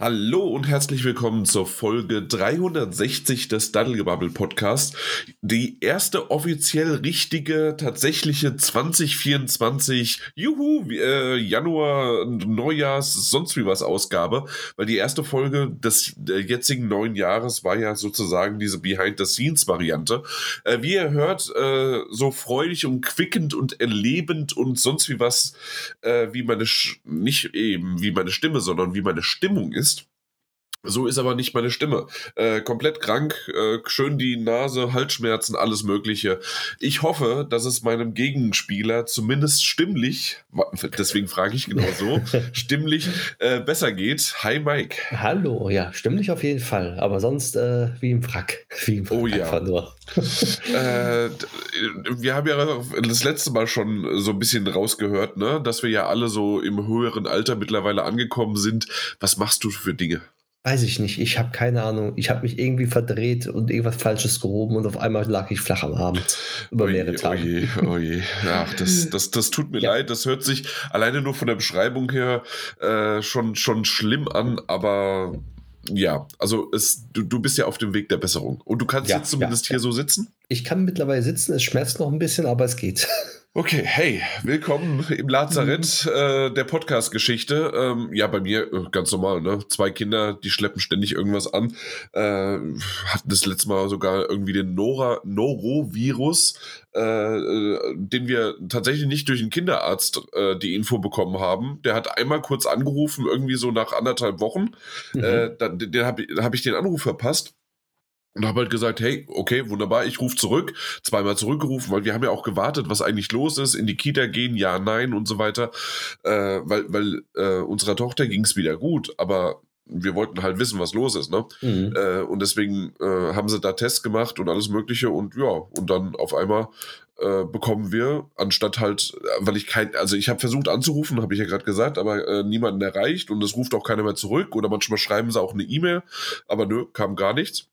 Hallo und herzlich willkommen zur Folge 360 des Daddelgebabbel Podcast. Die erste offiziell richtige, tatsächliche 2024 Juhu, äh, Januar, Neujahrs, sonst wie was Ausgabe, weil die erste Folge des äh, jetzigen neuen Jahres war ja sozusagen diese Behind-the-Scenes-Variante. Äh, wie ihr hört, äh, so freudig und quickend und erlebend und sonst wie was, äh, wie meine, Sch nicht eben wie meine Stimme, sondern wie meine Stimmung ist so ist aber nicht meine Stimme. Äh, komplett krank, äh, schön die Nase, Halsschmerzen, alles Mögliche. Ich hoffe, dass es meinem Gegenspieler zumindest stimmlich, deswegen frage ich genau so, stimmlich äh, besser geht. Hi Mike. Hallo, ja, stimmlich auf jeden Fall, aber sonst äh, wie im Frack. Wie im Frack oh ja. nur. Äh, wir haben ja das letzte Mal schon so ein bisschen rausgehört, ne, dass wir ja alle so im höheren Alter mittlerweile angekommen sind. Was machst du für Dinge? Weiß ich nicht. Ich habe keine Ahnung. Ich habe mich irgendwie verdreht und irgendwas Falsches gehoben und auf einmal lag ich flach am Abend. Über oje, mehrere Tage. Oje, oje. Ach, das, das, das tut mir ja. leid. Das hört sich alleine nur von der Beschreibung her äh, schon, schon schlimm an, aber ja, also es, du, du bist ja auf dem Weg der Besserung. Und du kannst ja, jetzt zumindest ja, hier so sitzen? Ich kann mittlerweile sitzen. Es schmerzt noch ein bisschen, aber es geht. Okay, hey, willkommen im Lazarett mhm. äh, der Podcast-Geschichte. Ähm, ja, bei mir äh, ganz normal, ne? Zwei Kinder, die schleppen ständig irgendwas an. Äh, hatten das letzte Mal sogar irgendwie den Nora Norovirus, äh, äh, den wir tatsächlich nicht durch den Kinderarzt äh, die Info bekommen haben. Der hat einmal kurz angerufen, irgendwie so nach anderthalb Wochen. Mhm. Dann, den habe hab ich den Anruf verpasst. Und habe halt gesagt, hey, okay, wunderbar, ich rufe zurück, zweimal zurückgerufen, weil wir haben ja auch gewartet, was eigentlich los ist, in die Kita gehen, ja, nein und so weiter, äh, weil, weil äh, unserer Tochter ging es wieder gut, aber wir wollten halt wissen, was los ist, ne? Mhm. Äh, und deswegen äh, haben sie da Tests gemacht und alles Mögliche und ja, und dann auf einmal äh, bekommen wir, anstatt halt, weil ich kein, also ich habe versucht anzurufen, habe ich ja gerade gesagt, aber äh, niemanden erreicht und es ruft auch keiner mehr zurück oder manchmal schreiben sie auch eine E-Mail, aber nö, kam gar nichts.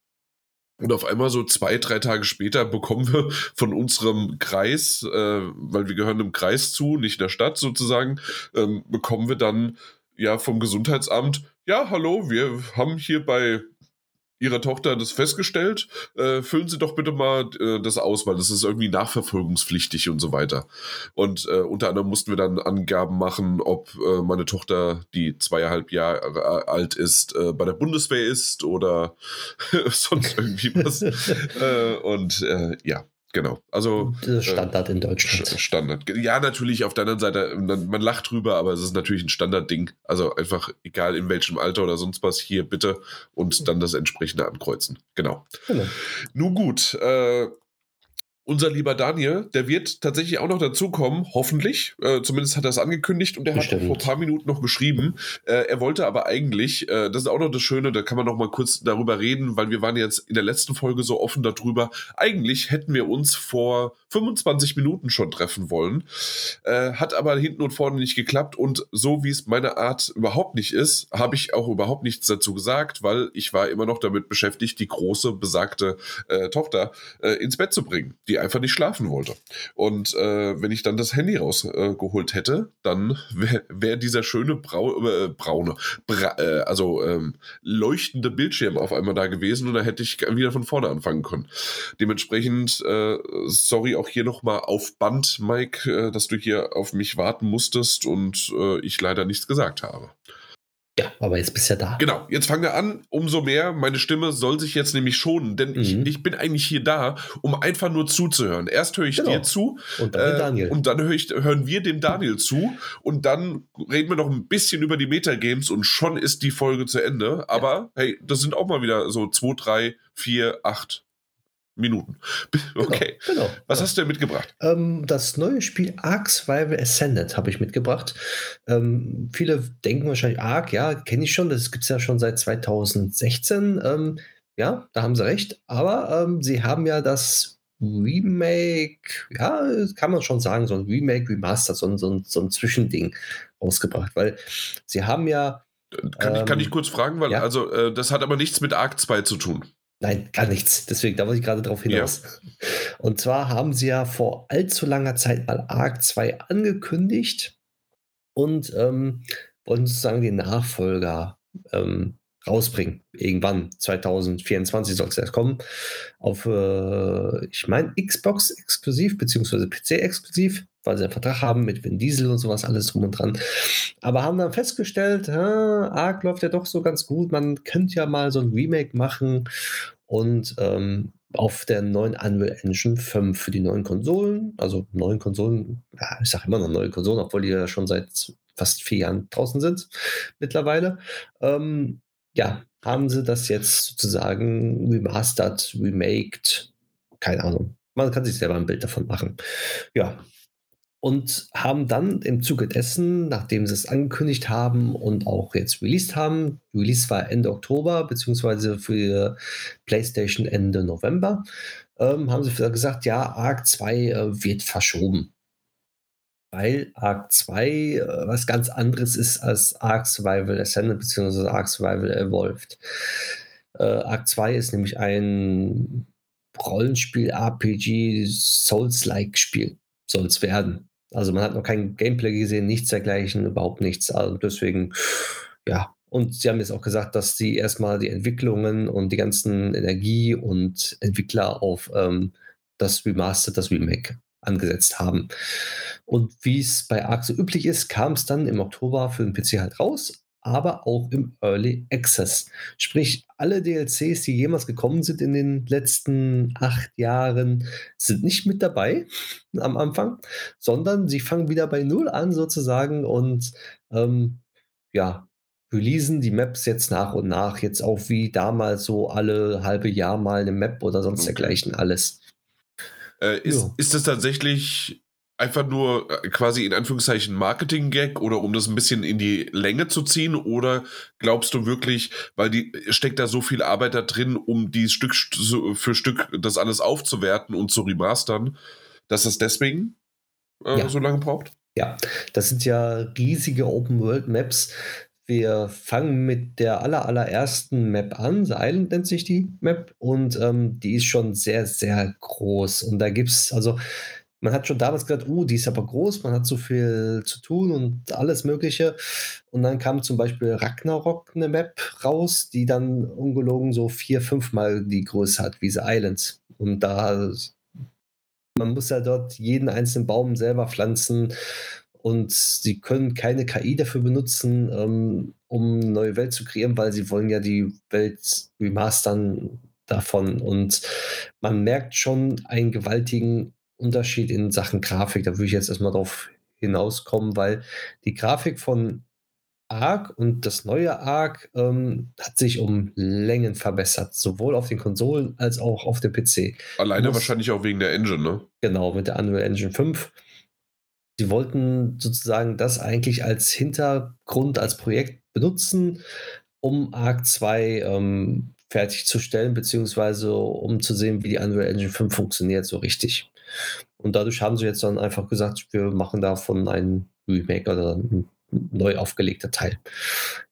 Und auf einmal so zwei, drei Tage später bekommen wir von unserem Kreis, äh, weil wir gehören dem Kreis zu, nicht der Stadt sozusagen, ähm, bekommen wir dann ja vom Gesundheitsamt, ja, hallo, wir haben hier bei Ihrer Tochter das festgestellt. Äh, füllen Sie doch bitte mal äh, das aus, weil das ist irgendwie nachverfolgungspflichtig und so weiter. Und äh, unter anderem mussten wir dann Angaben machen, ob äh, meine Tochter, die zweieinhalb Jahre alt ist, äh, bei der Bundeswehr ist oder sonst irgendwie was. Äh, und ja, Genau. Also das ist Standard äh, in Deutschland. Standard. Ja, natürlich auf der anderen Seite, man lacht drüber, aber es ist natürlich ein Standardding. Also einfach, egal in welchem Alter oder sonst was, hier bitte und dann das entsprechende ankreuzen. Genau. genau. Nun gut, äh, unser lieber Daniel, der wird tatsächlich auch noch dazukommen, hoffentlich. Äh, zumindest hat er es angekündigt und er hat vor ein paar Minuten noch geschrieben. Äh, er wollte aber eigentlich, äh, das ist auch noch das Schöne, da kann man noch mal kurz darüber reden, weil wir waren jetzt in der letzten Folge so offen darüber. Eigentlich hätten wir uns vor 25 Minuten schon treffen wollen, äh, hat aber hinten und vorne nicht geklappt und so wie es meine Art überhaupt nicht ist, habe ich auch überhaupt nichts dazu gesagt, weil ich war immer noch damit beschäftigt, die große besagte äh, Tochter äh, ins Bett zu bringen. Die einfach nicht schlafen wollte. Und äh, wenn ich dann das Handy rausgeholt hätte, dann wäre wär dieser schöne Brau äh, braune, bra äh, also ähm, leuchtende Bildschirm auf einmal da gewesen und da hätte ich wieder von vorne anfangen können. Dementsprechend, sorry auch hier nochmal auf Band, Mike, äh, dass du hier auf mich warten musstest und ich leider nichts gesagt habe. Ja, aber jetzt bist du ja da. Genau, jetzt fangen wir an. Umso mehr, meine Stimme soll sich jetzt nämlich schonen, denn mhm. ich, ich bin eigentlich hier da, um einfach nur zuzuhören. Erst höre ich genau. dir zu und dann, äh, Daniel. Und dann hör ich, hören wir dem Daniel zu und dann reden wir noch ein bisschen über die Metagames und schon ist die Folge zu Ende. Aber ja. hey, das sind auch mal wieder so zwei, drei, vier, acht, Minuten. Okay. Genau, genau. Was hast du denn mitgebracht? Ähm, das neue Spiel Ark Survival Ascended habe ich mitgebracht. Ähm, viele denken wahrscheinlich, Ark, ja, kenne ich schon, das gibt es ja schon seit 2016. Ähm, ja, da haben sie recht. Aber ähm, sie haben ja das Remake, ja, kann man schon sagen, so ein Remake, Remaster, so ein, so ein, so ein Zwischending rausgebracht, weil sie haben ja. Kann, ich, kann ich ähm, kurz fragen, weil ja? also äh, das hat aber nichts mit Ark 2 zu tun. Nein, gar nichts. Deswegen, da wollte ich gerade drauf hinaus. Ja. Und zwar haben sie ja vor allzu langer Zeit mal Arc 2 angekündigt und ähm, wollten sozusagen den Nachfolger ähm, rausbringen. Irgendwann, 2024 soll es erst kommen. Auf, äh, ich meine, Xbox exklusiv, beziehungsweise PC exklusiv, weil sie einen Vertrag haben mit Vin Diesel und sowas, alles drum und dran. Aber haben dann festgestellt, ha, Arc läuft ja doch so ganz gut, man könnte ja mal so ein Remake machen und ähm, auf der neuen Unreal Engine 5 für die neuen Konsolen, also neuen Konsolen, ja, ich sage immer noch neue Konsolen, obwohl die ja schon seit fast vier Jahren draußen sind mittlerweile. Ähm, ja, haben sie das jetzt sozusagen remastered, remaked, keine Ahnung. Man kann sich selber ein Bild davon machen. Ja. Und haben dann im Zuge dessen, nachdem sie es angekündigt haben und auch jetzt released haben, Release war Ende Oktober, beziehungsweise für PlayStation Ende November, ähm, haben sie gesagt, ja, Arc 2 äh, wird verschoben weil Arc 2 äh, was ganz anderes ist als Arc Survival Ascended bzw. Arc Survival Evolved. Äh, Arc 2 ist nämlich ein Rollenspiel, RPG, Souls-like Spiel, soll es werden. Also man hat noch kein Gameplay gesehen, nichts dergleichen, überhaupt nichts. Also deswegen, ja. Und sie haben jetzt auch gesagt, dass sie erstmal die Entwicklungen und die ganzen Energie und Entwickler auf ähm, das Remaster, das Remake angesetzt haben. Und wie es bei Arc so üblich ist, kam es dann im Oktober für den PC halt raus, aber auch im Early Access. Sprich, alle DLCs, die jemals gekommen sind in den letzten acht Jahren, sind nicht mit dabei am Anfang, sondern sie fangen wieder bei Null an sozusagen und ähm, ja, releasen die Maps jetzt nach und nach, jetzt auch wie damals so alle halbe Jahr mal eine Map oder sonst okay. dergleichen alles. Äh, ist, ja. ist das tatsächlich einfach nur äh, quasi in Anführungszeichen Marketing-Gag oder um das ein bisschen in die Länge zu ziehen? Oder glaubst du wirklich, weil die steckt da so viel Arbeit da drin, um die Stück für Stück das alles aufzuwerten und zu remastern, dass das deswegen äh, ja. so lange braucht? Ja, das sind ja riesige Open-World-Maps, wir fangen mit der aller, allerersten Map an. The Island nennt sich die Map. Und ähm, die ist schon sehr, sehr groß. Und da gibt es, also man hat schon damals gesagt, uh, die ist aber groß, man hat so viel zu tun und alles Mögliche. Und dann kam zum Beispiel Ragnarok eine Map raus, die dann ungelogen so vier, fünfmal die Größe hat wie The Islands. Und da, man muss ja dort jeden einzelnen Baum selber pflanzen und sie können keine KI dafür benutzen, ähm, um eine neue Welt zu kreieren, weil sie wollen ja die Welt remastern davon. Und man merkt schon einen gewaltigen Unterschied in Sachen Grafik. Da würde ich jetzt erstmal drauf hinauskommen, weil die Grafik von Arc und das neue Arc ähm, hat sich um Längen verbessert, sowohl auf den Konsolen als auch auf dem PC. Alleine wahrscheinlich auch wegen der Engine, ne? Genau, mit der Unreal Engine 5 Sie wollten sozusagen das eigentlich als Hintergrund, als Projekt benutzen, um Arc 2 ähm, fertigzustellen, beziehungsweise um zu sehen, wie die Unreal Engine 5 funktioniert, so richtig. Und dadurch haben sie jetzt dann einfach gesagt, wir machen davon ein Remake oder ein neu aufgelegter Teil.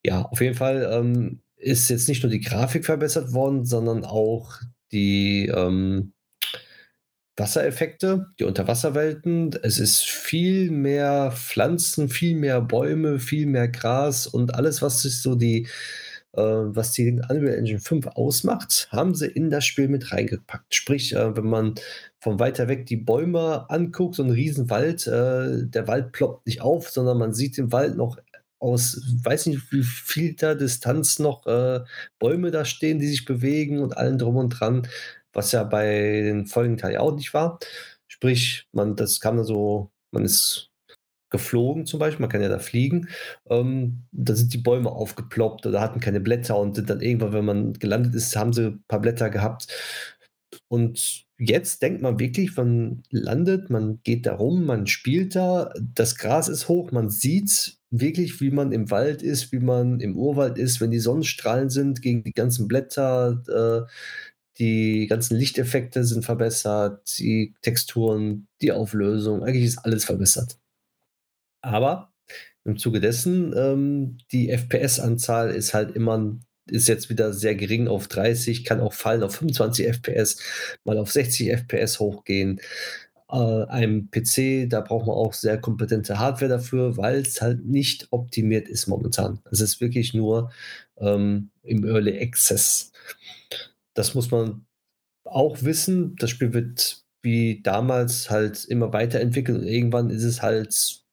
Ja, auf jeden Fall ähm, ist jetzt nicht nur die Grafik verbessert worden, sondern auch die, ähm, Wassereffekte, die Unterwasserwelten. Es ist viel mehr Pflanzen, viel mehr Bäume, viel mehr Gras und alles, was sich so die, äh, was die Unreal Engine 5 ausmacht, haben sie in das Spiel mit reingepackt. Sprich, äh, wenn man von weiter weg die Bäume anguckt, so ein Riesenwald, äh, der Wald ploppt nicht auf, sondern man sieht im Wald noch aus, weiß nicht wie viel da Distanz noch äh, Bäume da stehen, die sich bewegen und allen drum und dran was ja bei den folgenden Teilen auch nicht war. Sprich, man, das kam dann so, man ist geflogen zum Beispiel, man kann ja da fliegen, ähm, da sind die Bäume aufgeploppt oder hatten keine Blätter und dann irgendwann, wenn man gelandet ist, haben sie ein paar Blätter gehabt. Und jetzt denkt man wirklich, man landet, man geht da rum, man spielt da, das Gras ist hoch, man sieht wirklich, wie man im Wald ist, wie man im Urwald ist, wenn die Sonnenstrahlen sind gegen die ganzen Blätter, äh, die ganzen Lichteffekte sind verbessert, die Texturen, die Auflösung, eigentlich ist alles verbessert. Aber im Zuge dessen, ähm, die FPS-Anzahl ist halt immer, ist jetzt wieder sehr gering auf 30, kann auch fallen auf 25 FPS, mal auf 60 FPS hochgehen. äh, einem PC, da braucht man auch sehr kompetente Hardware dafür, weil es halt nicht optimiert ist momentan. Es ist wirklich nur ähm, im Early Access. Das muss man auch wissen. Das Spiel wird wie damals halt immer weiterentwickelt und irgendwann ist es halt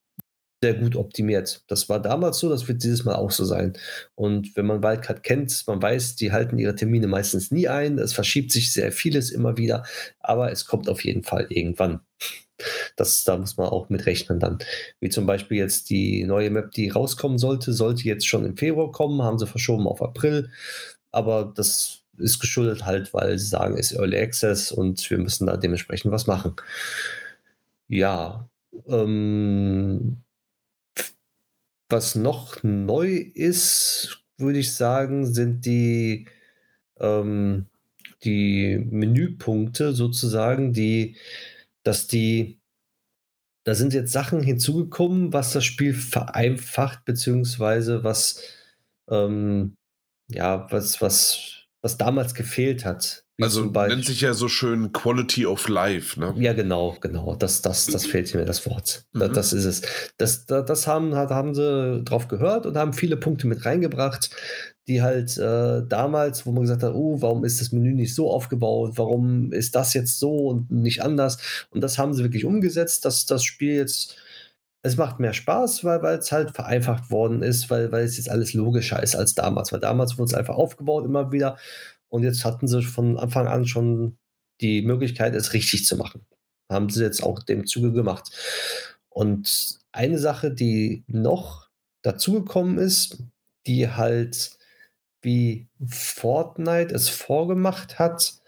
sehr gut optimiert. Das war damals so, das wird dieses Mal auch so sein. Und wenn man Wildcard kennt, man weiß, die halten ihre Termine meistens nie ein. Es verschiebt sich sehr vieles immer wieder, aber es kommt auf jeden Fall irgendwann. Das, da muss man auch mit rechnen dann. Wie zum Beispiel jetzt die neue Map, die rauskommen sollte, sollte jetzt schon im Februar kommen, haben sie verschoben auf April. Aber das ist geschuldet halt, weil sie sagen, ist Early Access und wir müssen da dementsprechend was machen. Ja, ähm, was noch neu ist, würde ich sagen, sind die, ähm, die Menüpunkte sozusagen, die, dass die, da sind jetzt Sachen hinzugekommen, was das Spiel vereinfacht, beziehungsweise was, ähm, ja, was, was, was damals gefehlt hat. also nennt sich ja so schön Quality of Life, ne? Ja, genau, genau. Das, das, das fehlt mir das Wort. Mhm. Das, ist es. Das, das, das haben, haben sie drauf gehört und haben viele Punkte mit reingebracht, die halt äh, damals, wo man gesagt hat, oh, warum ist das Menü nicht so aufgebaut? Warum ist das jetzt so und nicht anders? Und das haben sie wirklich umgesetzt, dass das Spiel jetzt es macht mehr Spaß, weil es halt vereinfacht worden ist, weil, es jetzt alles logischer ist als damals. Weil damals wurde es einfach aufgebaut immer wieder und jetzt hatten sie von Anfang an schon die Möglichkeit, es richtig zu machen. Haben sie jetzt auch dem Zuge gemacht. Und eine Sache, die noch dazugekommen ist, die halt wie Fortnite es vorgemacht hat,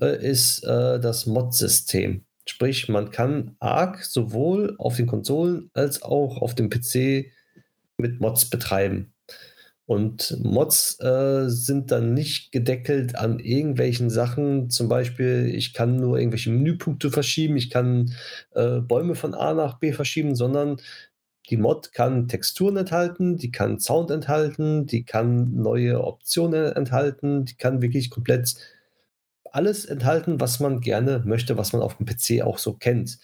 äh, ist äh, das Mod-System. Sprich, man kann Arc sowohl auf den Konsolen als auch auf dem PC mit Mods betreiben. Und Mods äh, sind dann nicht gedeckelt an irgendwelchen Sachen. Zum Beispiel, ich kann nur irgendwelche Menüpunkte verschieben, ich kann äh, Bäume von A nach B verschieben, sondern die Mod kann Texturen enthalten, die kann Sound enthalten, die kann neue Optionen enthalten, die kann wirklich komplett alles enthalten, was man gerne möchte, was man auf dem PC auch so kennt.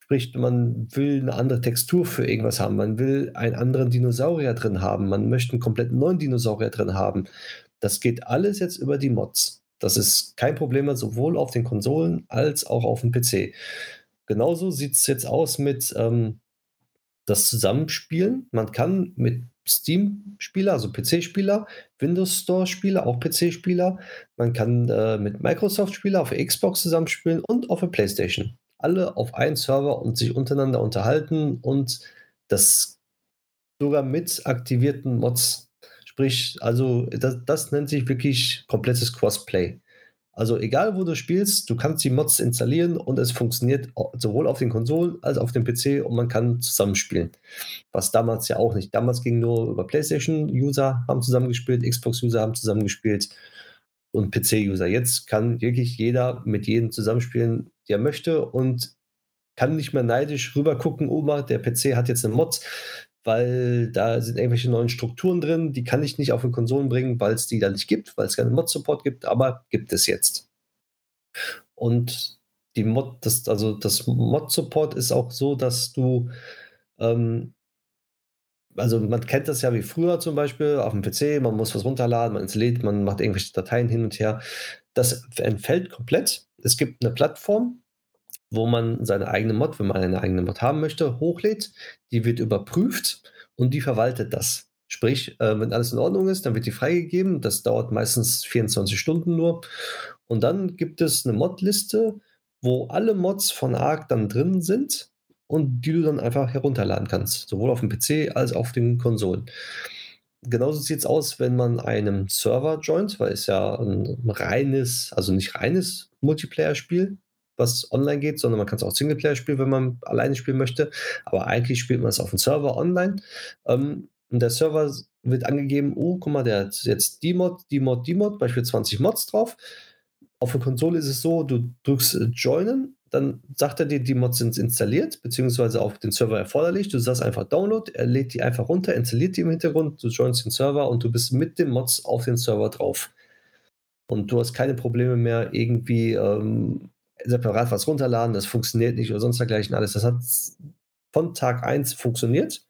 Sprich, man will eine andere Textur für irgendwas haben, man will einen anderen Dinosaurier drin haben, man möchte einen komplett neuen Dinosaurier drin haben. Das geht alles jetzt über die Mods. Das ist kein Problem mehr, sowohl auf den Konsolen als auch auf dem PC. Genauso sieht es jetzt aus mit ähm, das Zusammenspielen. Man kann mit Steam-Spieler, also PC-Spieler, Windows Store-Spieler, auch PC-Spieler, man kann äh, mit Microsoft-Spieler auf Xbox zusammenspielen und auf der PlayStation alle auf einen Server und sich untereinander unterhalten und das sogar mit aktivierten Mods. Sprich, also das, das nennt sich wirklich komplettes Crossplay. Also egal wo du spielst, du kannst die Mods installieren und es funktioniert sowohl auf den Konsolen als auch auf dem PC und man kann zusammenspielen. Was damals ja auch nicht. Damals ging nur über PlayStation-User haben zusammengespielt, Xbox-User haben zusammengespielt und PC-User. Jetzt kann wirklich jeder mit jedem zusammenspielen, der möchte und kann nicht mehr neidisch rüber gucken, Oma, der PC hat jetzt eine Mod, weil da sind irgendwelche neuen Strukturen drin, die kann ich nicht auf den Konsolen bringen, weil es die da nicht gibt, weil es keinen Mod-Support gibt, aber gibt es jetzt. Und die Mod, das, also das Mod-Support ist auch so, dass du ähm, also man kennt das ja wie früher zum Beispiel auf dem PC, man muss was runterladen, man installiert, man macht irgendwelche Dateien hin und her. Das entfällt komplett. Es gibt eine Plattform, wo man seine eigene Mod, wenn man eine eigene Mod haben möchte, hochlädt. Die wird überprüft und die verwaltet das. Sprich, äh, wenn alles in Ordnung ist, dann wird die freigegeben. Das dauert meistens 24 Stunden nur. Und dann gibt es eine Mod-Liste, wo alle Mods von Arc dann drin sind und die du dann einfach herunterladen kannst, sowohl auf dem PC als auch auf den Konsolen. Genauso sieht es aus, wenn man einem Server joint, weil es ja ein reines, also nicht reines Multiplayer-Spiel, was online geht, sondern man kann es auch Singleplayer spielen, wenn man alleine spielen möchte. Aber eigentlich spielt man es auf dem Server online. Ähm, und der Server wird angegeben, oh, guck mal, der hat jetzt die Mod, die Mod, die Mod, beispielsweise 20 Mods drauf. Auf der Konsole ist es so, du drückst Joinen dann sagt er dir, die Mods sind installiert, beziehungsweise auf den Server erforderlich. Du sagst einfach Download, er lädt die einfach runter, installiert die im Hintergrund, du joinst den Server und du bist mit den Mods auf den Server drauf. Und du hast keine Probleme mehr, irgendwie ähm, separat was runterladen, das funktioniert nicht oder sonst dergleichen alles. Das hat von Tag 1 funktioniert.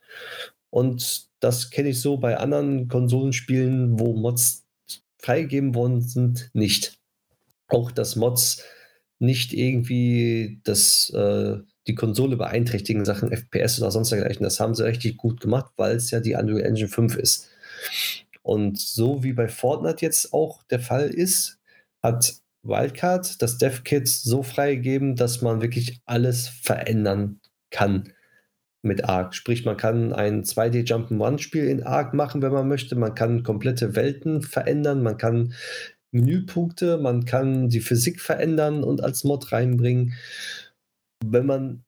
Und das kenne ich so bei anderen Konsolenspielen, wo Mods freigegeben worden sind, nicht. Auch dass Mods nicht irgendwie das, äh, die Konsole beeinträchtigen, Sachen FPS oder sonst dergleichen. Das haben sie richtig gut gemacht, weil es ja die Unreal Engine 5 ist. Und so wie bei Fortnite jetzt auch der Fall ist, hat Wildcard das DevKit so freigegeben, dass man wirklich alles verändern kann mit Arc. Sprich, man kann ein 2D Jump'n'Run-Spiel in Arc machen, wenn man möchte. Man kann komplette Welten verändern, man kann Menüpunkte, man kann die Physik verändern und als Mod reinbringen. Wenn man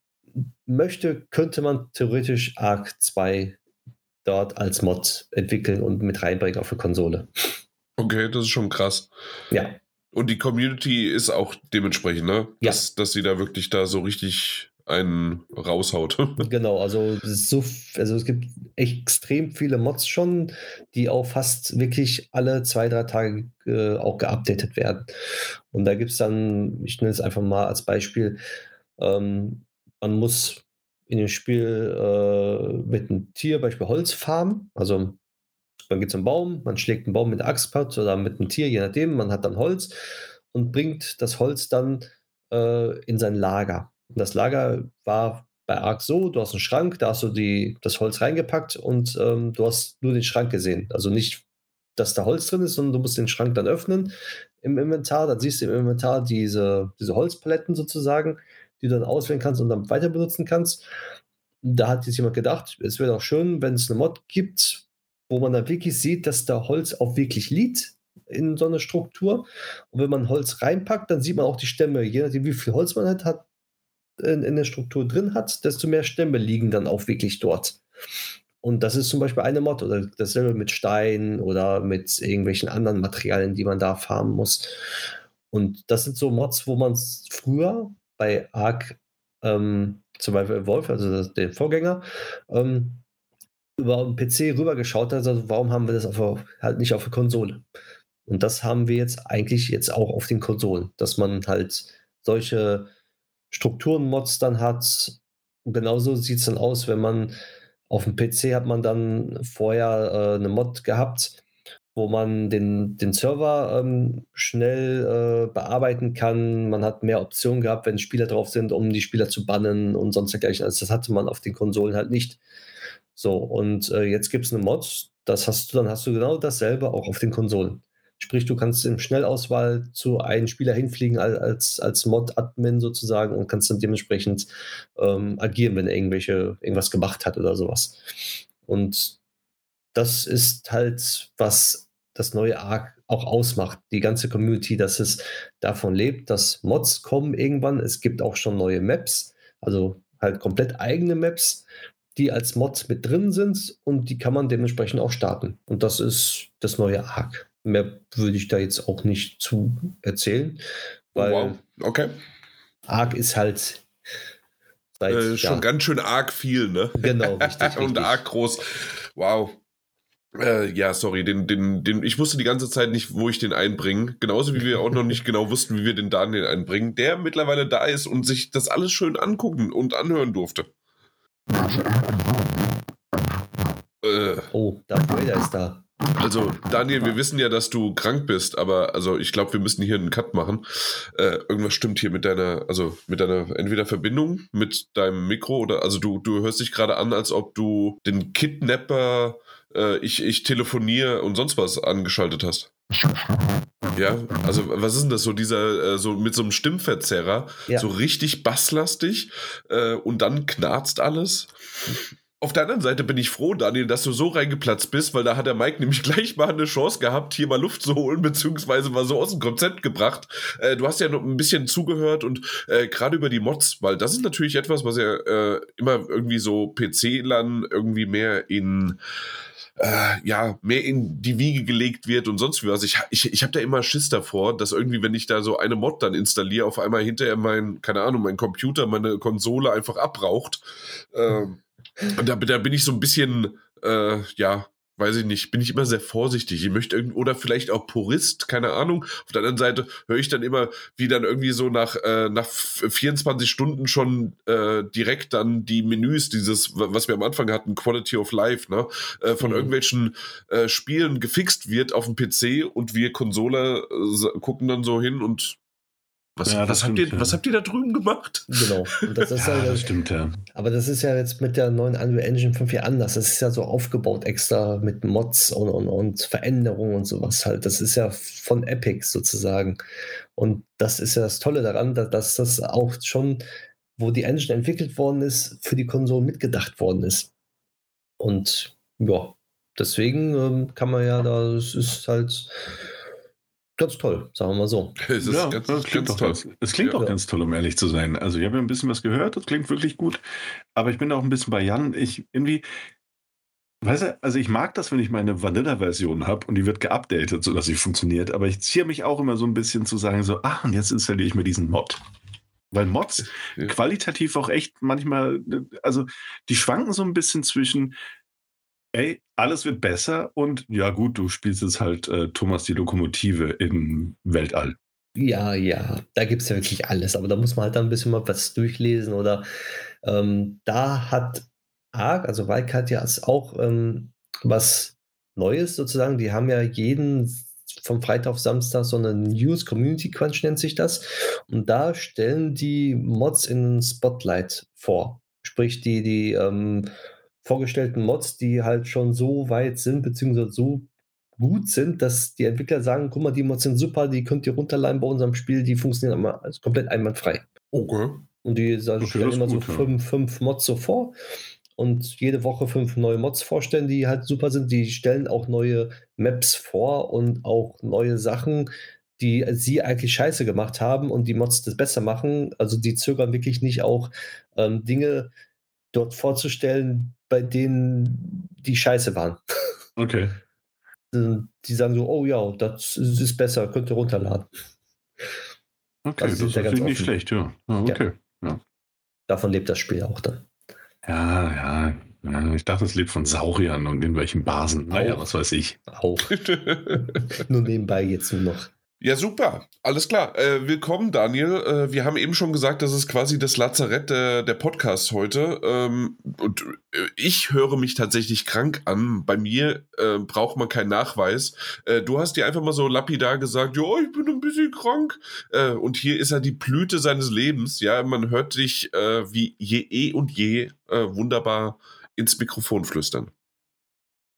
möchte, könnte man theoretisch Arc 2 dort als Mod entwickeln und mit reinbringen auf der Konsole. Okay, das ist schon krass. Ja. Und die Community ist auch dementsprechend, ne? Dass, ja. dass sie da wirklich da so richtig einen raushaut. genau, also es, so, also es gibt extrem viele Mods schon, die auch fast wirklich alle zwei, drei Tage äh, auch geupdatet werden. Und da gibt es dann, ich nenne es einfach mal als Beispiel, ähm, man muss in dem Spiel äh, mit einem Tier, Beispiel Holz farmen. Also man geht zum Baum, man schlägt einen Baum mit der Axtpad oder mit einem Tier, je nachdem, man hat dann Holz und bringt das Holz dann äh, in sein Lager. Und das Lager war bei Ark so, du hast einen Schrank, da hast du die, das Holz reingepackt und ähm, du hast nur den Schrank gesehen. Also nicht, dass da Holz drin ist, sondern du musst den Schrank dann öffnen im Inventar. Dann siehst du im Inventar diese, diese Holzpaletten sozusagen, die du dann auswählen kannst und dann weiter benutzen kannst. Da hat jetzt jemand gedacht, es wäre auch schön, wenn es eine Mod gibt, wo man dann wirklich sieht, dass da Holz auch wirklich liegt in so einer Struktur. Und wenn man Holz reinpackt, dann sieht man auch die Stämme. Je nachdem, wie viel Holz man hat, hat in, in der Struktur drin hat, desto mehr Stämme liegen dann auch wirklich dort. Und das ist zum Beispiel eine Mod oder dasselbe mit Stein oder mit irgendwelchen anderen Materialien, die man da farmen muss. Und das sind so Mods, wo man früher bei Arc, ähm, zum Beispiel Wolf, also den Vorgänger, ähm, über einen PC rübergeschaut hat, also warum haben wir das auf, halt nicht auf der Konsole? Und das haben wir jetzt eigentlich jetzt auch auf den Konsolen, dass man halt solche Strukturen-Mods dann hat. Und genauso sieht es dann aus, wenn man auf dem PC hat man dann vorher äh, eine Mod gehabt, wo man den, den Server ähm, schnell äh, bearbeiten kann. Man hat mehr Optionen gehabt, wenn Spieler drauf sind, um die Spieler zu bannen und sonst dergleichen. Also das hatte man auf den Konsolen halt nicht. So, und äh, jetzt gibt es eine Mod, das hast du, dann hast du genau dasselbe auch auf den Konsolen. Sprich, du kannst im Schnellauswahl zu einem Spieler hinfliegen als, als Mod-Admin sozusagen und kannst dann dementsprechend ähm, agieren, wenn er irgendwelche, irgendwas gemacht hat oder sowas. Und das ist halt, was das neue Arc auch ausmacht. Die ganze Community, dass es davon lebt, dass Mods kommen irgendwann. Es gibt auch schon neue Maps, also halt komplett eigene Maps, die als Mods mit drin sind und die kann man dementsprechend auch starten. Und das ist das neue Arc. Mehr würde ich da jetzt auch nicht zu erzählen. Weil wow, okay. Arc ist halt seit, äh, schon ja. ganz schön arg viel, ne? Genau, richtig. Und richtig. arg groß. Wow. Äh, ja, sorry, den, den, den, ich wusste die ganze Zeit nicht, wo ich den einbringe. Genauso wie wir auch noch nicht genau wussten, wie wir den Daniel einbringen, der mittlerweile da ist und sich das alles schön angucken und anhören durfte. Äh, oh, Darth Vader ist da. Also, Daniel, wir wissen ja, dass du krank bist, aber also ich glaube, wir müssen hier einen Cut machen. Äh, irgendwas stimmt hier mit deiner, also mit deiner entweder Verbindung mit deinem Mikro oder also du, du hörst dich gerade an, als ob du den Kidnapper, äh, ich, ich telefoniere und sonst was angeschaltet hast. Ja, also was ist denn das so, dieser, äh, so mit so einem Stimmverzerrer, ja. so richtig basslastig äh, und dann knarzt alles. Auf der anderen Seite bin ich froh, Daniel, dass du so reingeplatzt bist, weil da hat der Mike nämlich gleich mal eine Chance gehabt, hier mal Luft zu holen, beziehungsweise mal so aus dem Konzept gebracht. Äh, du hast ja noch ein bisschen zugehört und äh, gerade über die Mods, weil das ist natürlich etwas, was ja äh, immer irgendwie so PC-Lern irgendwie mehr in äh, ja, mehr in die Wiege gelegt wird und sonst wie was. Ich, ich, ich habe da immer Schiss davor, dass irgendwie, wenn ich da so eine Mod dann installiere, auf einmal hinterher mein, keine Ahnung, mein Computer, meine Konsole einfach abraucht. Ähm, da, da bin ich so ein bisschen, äh, ja, weiß ich nicht, bin ich immer sehr vorsichtig. Ich möchte irgend oder vielleicht auch Purist, keine Ahnung. Auf der anderen Seite höre ich dann immer, wie dann irgendwie so nach, äh, nach 24 Stunden schon äh, direkt dann die Menüs, dieses, was wir am Anfang hatten, Quality of Life, ne, äh, von mhm. irgendwelchen äh, Spielen gefixt wird auf dem PC und wir Konsole äh, gucken dann so hin und was, ja, was, stimmt, habt ihr, ja. was habt ihr da drüben gemacht? Genau. Das, ja, halt, das stimmt, ja. Aber das ist ja jetzt mit der neuen Unreal Engine 5 hier anders. Das ist ja so aufgebaut extra mit Mods und, und, und Veränderungen und sowas halt. Das ist ja von Epic sozusagen. Und das ist ja das Tolle daran, dass, dass das auch schon, wo die Engine entwickelt worden ist, für die Konsolen mitgedacht worden ist. Und ja, deswegen ähm, kann man ja da, es ist halt ganz toll, sagen wir mal so. Es ja, ganz, das klingt ganz toll. Toll. Es klingt ja. auch ganz toll, um ehrlich zu sein. Also ich habe ja ein bisschen was gehört, das klingt wirklich gut. Aber ich bin auch ein bisschen bei Jan. Ich irgendwie, weißt du, also ich mag das, wenn ich meine Vanilla-Version habe und die wird geupdatet, sodass sie funktioniert. Aber ich ziehe mich auch immer so ein bisschen zu sagen, so, ach, und jetzt installiere ich mir diesen Mod. Weil Mods ja. qualitativ auch echt manchmal, also die schwanken so ein bisschen zwischen, ey, alles wird besser und ja gut, du spielst jetzt halt äh, Thomas die Lokomotive im Weltall. Ja, ja, da gibt es ja wirklich alles, aber da muss man halt dann ein bisschen mal was durchlesen oder ähm, da hat ARC, also Wildcard ja auch ähm, was Neues sozusagen. Die haben ja jeden vom Freitag auf Samstag so eine News Community Crunch nennt sich das. Und da stellen die Mods in Spotlight vor. Sprich, die, die ähm, vorgestellten Mods, die halt schon so weit sind, beziehungsweise so gut sind, dass die Entwickler sagen, guck mal, die Mods sind super, die könnt ihr runterladen bei unserem Spiel, die funktionieren immer also komplett einwandfrei. Okay. Und die okay, stellen immer gut, so fünf, fünf Mods so vor und jede Woche fünf neue Mods vorstellen, die halt super sind. Die stellen auch neue Maps vor und auch neue Sachen, die sie eigentlich scheiße gemacht haben und die Mods das besser machen. Also die zögern wirklich nicht auch ähm, Dinge dort vorzustellen, bei denen die scheiße waren. Okay. Die sagen so, oh ja, das ist besser, könnt ihr runterladen. Okay, also das ist nicht schlecht, ja. Ah, okay. Ja. ja. Davon lebt das Spiel auch dann. Ja, ja, ja. Ich dachte, es lebt von Sauriern und irgendwelchen Basen. Naja, was weiß ich. Auch. nur nebenbei jetzt nur noch. Ja, super. Alles klar. Äh, willkommen, Daniel. Äh, wir haben eben schon gesagt, das ist quasi das Lazarett der, der Podcasts heute. Ähm, und äh, ich höre mich tatsächlich krank an. Bei mir äh, braucht man keinen Nachweis. Äh, du hast dir einfach mal so lapidar gesagt, ja, ich bin ein bisschen krank. Äh, und hier ist er die Blüte seines Lebens. Ja, man hört dich wie je eh und je wunderbar ins Mikrofon flüstern.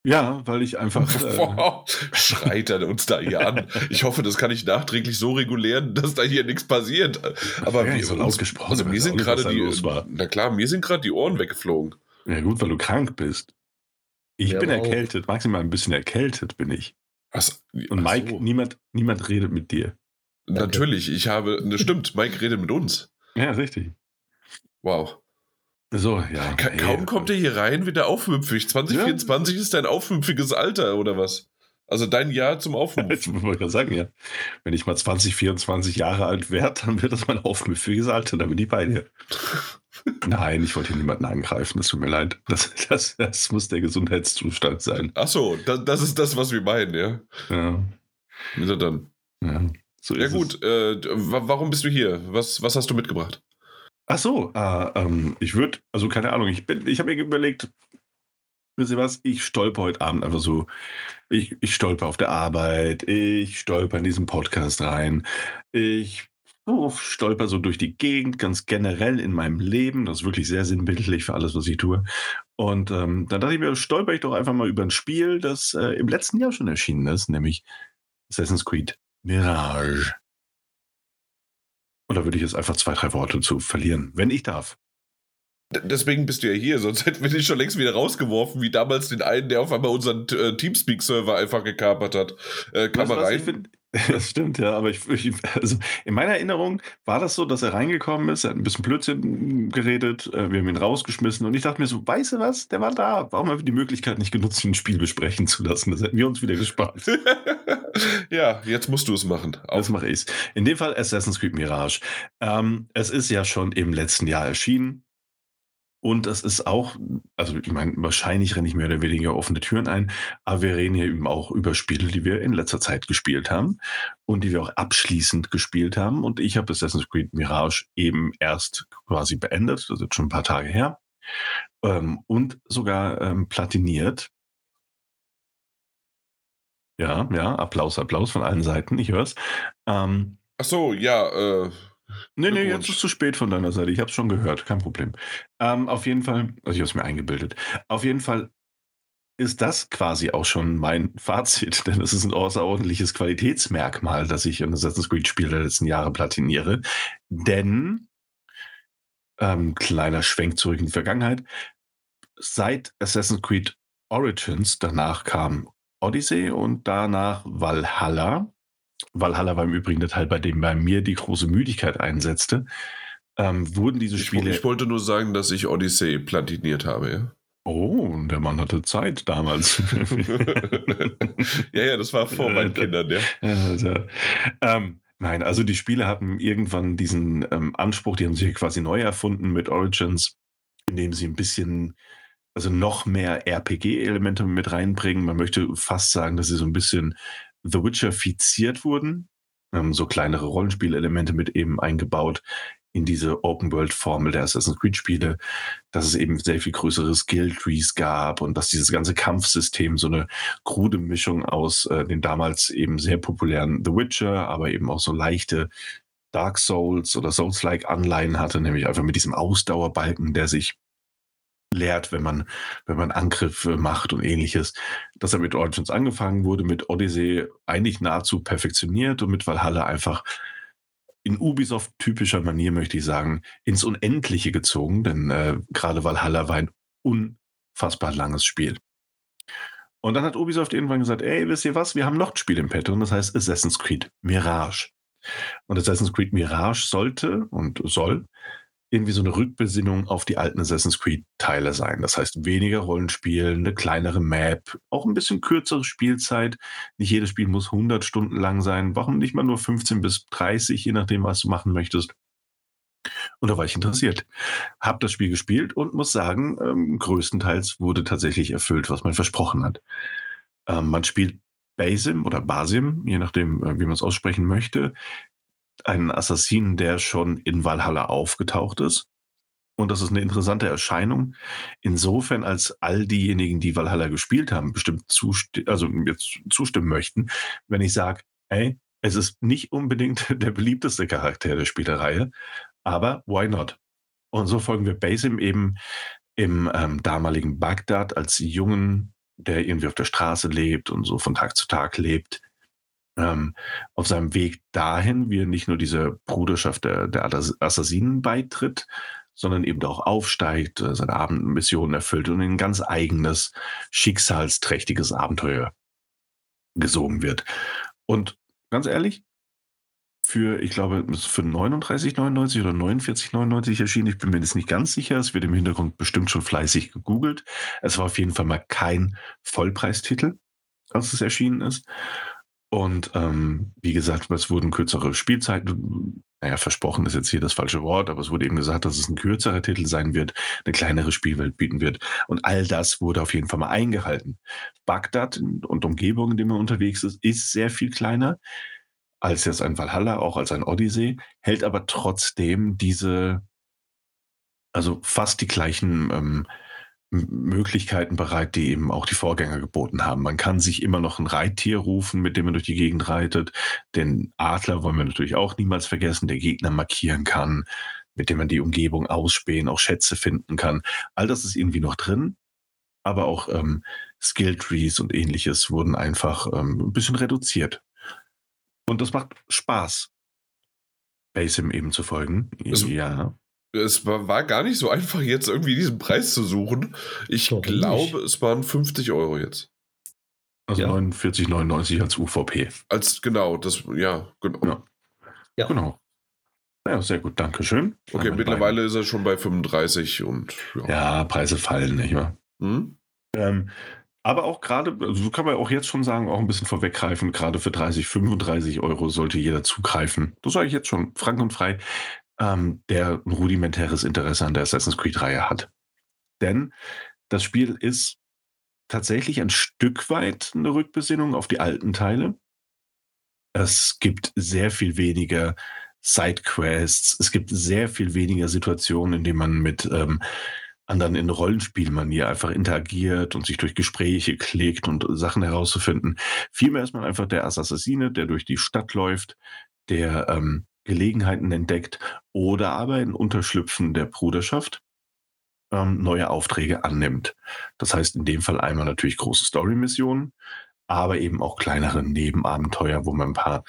Ja, weil ich einfach. Äh, Schreit er uns da hier an. Ich hoffe, das kann ich nachträglich so regulieren, dass da hier nichts passiert. Aber ja, wie so ausgesprochen. Also mir sind gerade die. Na klar, mir sind gerade die Ohren weggeflogen. Ja, gut, weil du krank bist. Ich ja, bin erkältet, maximal ein bisschen erkältet bin ich. Was? Und Mike, so. niemand, niemand redet mit dir. Natürlich, ich habe. Ne, stimmt, Mike redet mit uns. Ja, richtig. Wow. So, ja. Ka kaum ey, kommt er hier rein, wird er aufmüpfig. 2024 ja. ist dein aufmüpfiges Alter, oder was? Also dein Jahr zum Aufmüpfen. Ich wollte sagen, ja. Wenn ich mal 20, 24 Jahre alt werde, dann wird das mein aufmüpfiges Alter. Da bin ich bei dir. Nein, ich wollte hier niemanden angreifen, das tut mir leid. Das, das, das muss der Gesundheitszustand sein. Ach so, das, das ist das, was wir meinen, ja. Ja. Wieso dann? Ja, so ja gut, äh, warum bist du hier? Was, was hast du mitgebracht? Ach so, äh, ähm, ich würde, also keine Ahnung, ich bin, ich habe mir überlegt, wisst ihr was, ich stolper heute Abend einfach so, ich, ich stolper auf der Arbeit, ich stolper in diesen Podcast rein, ich oh, stolper so durch die Gegend, ganz generell in meinem Leben, das ist wirklich sehr sinnbildlich für alles, was ich tue. Und ähm, dann dachte ich mir, stolper ich doch einfach mal über ein Spiel, das äh, im letzten Jahr schon erschienen ist, nämlich Assassin's Creed Mirage. Oder würde ich jetzt einfach zwei, drei Worte zu verlieren, wenn ich darf? Deswegen bist du ja hier, sonst hätten wir dich schon längst wieder rausgeworfen, wie damals den einen, der auf einmal unseren äh, Teamspeak-Server einfach gekapert hat. Äh, kam er rein? Das stimmt, ja, aber ich, ich, also in meiner Erinnerung war das so, dass er reingekommen ist, er hat ein bisschen Blödsinn geredet, äh, wir haben ihn rausgeschmissen und ich dachte mir so, weißt du was, der war da, warum haben wir die Möglichkeit nicht genutzt, ihn ein Spiel besprechen zu lassen? Das hätten wir uns wieder gespart. ja, jetzt musst du es machen. Auf. Jetzt mache ich es. In dem Fall Assassin's Creed Mirage. Ähm, es ist ja schon im letzten Jahr erschienen Und es ist auch, also ich meine, wahrscheinlich renne ich mehr oder weniger offene Türen ein, aber wir reden hier eben auch über Spiele, die wir in letzter Zeit gespielt haben und die wir auch abschließend gespielt haben. Und ich habe Assassin's Creed Mirage eben erst quasi beendet, das ist jetzt schon ein paar Tage her, ähm, und sogar ähm, platiniert. Ja, ja, Applaus, Applaus von allen Seiten, ich höre es. Ähm, Ach so, ja, äh, Nee, nee, jetzt ist zu spät von deiner Seite. Ich habe es schon gehört, kein Problem. Ähm, auf jeden Fall, also ich habe es mir eingebildet. Auf jeden Fall ist das quasi auch schon mein Fazit, denn es ist ein außerordentliches Qualitätsmerkmal, dass ich ein Assassin's Creed Spiel der letzten Jahre platiniere. Denn, ähm, kleiner Schwenk zurück in die Vergangenheit, seit Assassin's Creed Origins, danach kam Odyssey und danach Valhalla, Valhalla war im Übrigen der Teil, bei dem bei mir die große Müdigkeit einsetzte, ähm, wurden diese Spiele. Ich, ich, wollte nur sagen, dass ich Odyssey platiniert habe, ja. Oh, der Mann hatte Zeit damals. ja, ja, das war vor meinen Kindern, ja. Also, ähm, nein, also die Spiele hatten irgendwann diesen ähm, Anspruch, die haben sich quasi neu erfunden mit Origins, indem sie ein bisschen, also noch mehr RPG-Elemente mit reinbringen. Man möchte fast sagen, dass sie so ein bisschen The Witcher fiziert wurden, ähm, so kleinere Rollenspielelemente mit eben eingebaut in diese Open-World-Formel der Assassin's Creed-Spiele, dass es eben sehr viel größere Skill-Trees gab und dass dieses ganze Kampfsystem so eine krude Mischung aus äh, den damals eben sehr populären The Witcher, aber eben auch so leichte Dark Souls oder Souls-like Anleihen hatte, nämlich einfach mit diesem Ausdauerbalken, der sich lehrt, wenn man, wenn man Angriffe macht und ähnliches. Das hat mit Origins angefangen, wurde mit Odyssey eigentlich nahezu perfektioniert und mit Valhalla einfach in Ubisoft-typischer Manier, möchte ich sagen, ins Unendliche gezogen, denn äh, gerade Valhalla war ein unfassbar langes Spiel. Und dann hat Ubisoft irgendwann gesagt, ey, wisst ihr was, wir haben noch ein Spiel im Petto und das heißt Assassin's Creed Mirage. Und Assassin's Creed Mirage sollte und soll irgendwie so eine Rückbesinnung auf die alten Assassin's Creed-Teile sein. Das heißt, weniger Rollenspiel, eine kleinere Map, auch ein bisschen kürzere Spielzeit. Nicht jedes Spiel muss 100 Stunden lang sein. Warum nicht mal nur 15 bis 30, je nachdem, was du machen möchtest. Und da war ich interessiert. Hab das Spiel gespielt und muss sagen, ähm, größtenteils wurde tatsächlich erfüllt, was man versprochen hat. Ähm, man spielt Basim oder Basim, je nachdem, äh, wie man es aussprechen möchte, einen Assassinen, der schon in Valhalla aufgetaucht ist. Und das ist eine interessante Erscheinung. Insofern, als all diejenigen, die Valhalla gespielt haben, bestimmt zusti also jetzt zustimmen möchten, wenn ich sage, ey, es ist nicht unbedingt der beliebteste Charakter der Spielereihe, aber why not? Und so folgen wir Basim eben im ähm, damaligen Bagdad als Jungen, der irgendwie auf der Straße lebt und so von Tag zu Tag lebt, ähm, auf seinem Weg dahin, wie er nicht nur dieser Bruderschaft der, der Assassinen beitritt, sondern eben auch aufsteigt, äh, seine Abendmission erfüllt und in ein ganz eigenes, schicksalsträchtiges Abenteuer gesogen wird. Und ganz ehrlich, für, ich glaube, für 39,99 oder 49,99 erschienen. Ich bin mir jetzt nicht ganz sicher. Es wird im Hintergrund bestimmt schon fleißig gegoogelt. Es war auf jeden Fall mal kein Vollpreistitel, als es erschienen ist. Und ähm, wie gesagt, es wurden kürzere Spielzeiten, naja, versprochen ist jetzt hier das falsche Wort, aber es wurde eben gesagt, dass es ein kürzerer Titel sein wird, eine kleinere Spielwelt bieten wird. Und all das wurde auf jeden Fall mal eingehalten. Bagdad und Umgebung, in dem man unterwegs ist, ist sehr viel kleiner als jetzt ein Valhalla, auch als ein Odyssey, hält aber trotzdem diese, also fast die gleichen ähm, Möglichkeiten bereit, die eben auch die Vorgänger geboten haben. Man kann sich immer noch ein Reittier rufen, mit dem man durch die Gegend reitet. Den Adler wollen wir natürlich auch niemals vergessen, der Gegner markieren kann, mit dem man die Umgebung ausspähen, auch Schätze finden kann. All das ist irgendwie noch drin. Aber auch ähm, Skill Trees und ähnliches wurden einfach ähm, ein bisschen reduziert. Und das macht Spaß, Basim eben zu folgen. Also, ja es war, war, gar nicht so einfach, jetzt irgendwie diesen Preis zu suchen. Ich Doch, glaube, nicht. es waren 50 Euro jetzt. Also ja. 49,99 als UVP. Als genau, das, ja, genau. Ja. ja. Genau. Ja, sehr gut, danke schön. Okay, mittlerweile beiden. ist er schon bei 35 und ja, ja Preise fallen, nicht wahr? Hm? Ähm, aber auch gerade, also so kann man auch jetzt schon sagen, auch ein bisschen vorweggreifen, gerade für 30, 35 Euro sollte jeder zugreifen. Das sage ich jetzt schon frank und frei ähm, der ein rudimentäres Interesse an der Assassin's Creed-Reihe hat. Denn das Spiel ist tatsächlich ein Stück weit eine Rückbesinnung auf die alten Teile. Es gibt sehr viel weniger Sidequests. Es gibt sehr viel weniger Situationen, in denen man mit ähm, anderen in Rollenspielmanier einfach interagiert und sich durch Gespräche klickt und Sachen herauszufinden. Vielmehr ist man einfach der Assassine, der durch die Stadt läuft, der ähm, Gelegenheiten entdeckt oder aber in Unterschlüpfen der Bruderschaft ähm, neue Aufträge annimmt. Das heißt in dem Fall einmal natürlich große Story-Missionen, aber eben auch kleinere Nebenabenteuer, wo man ein paar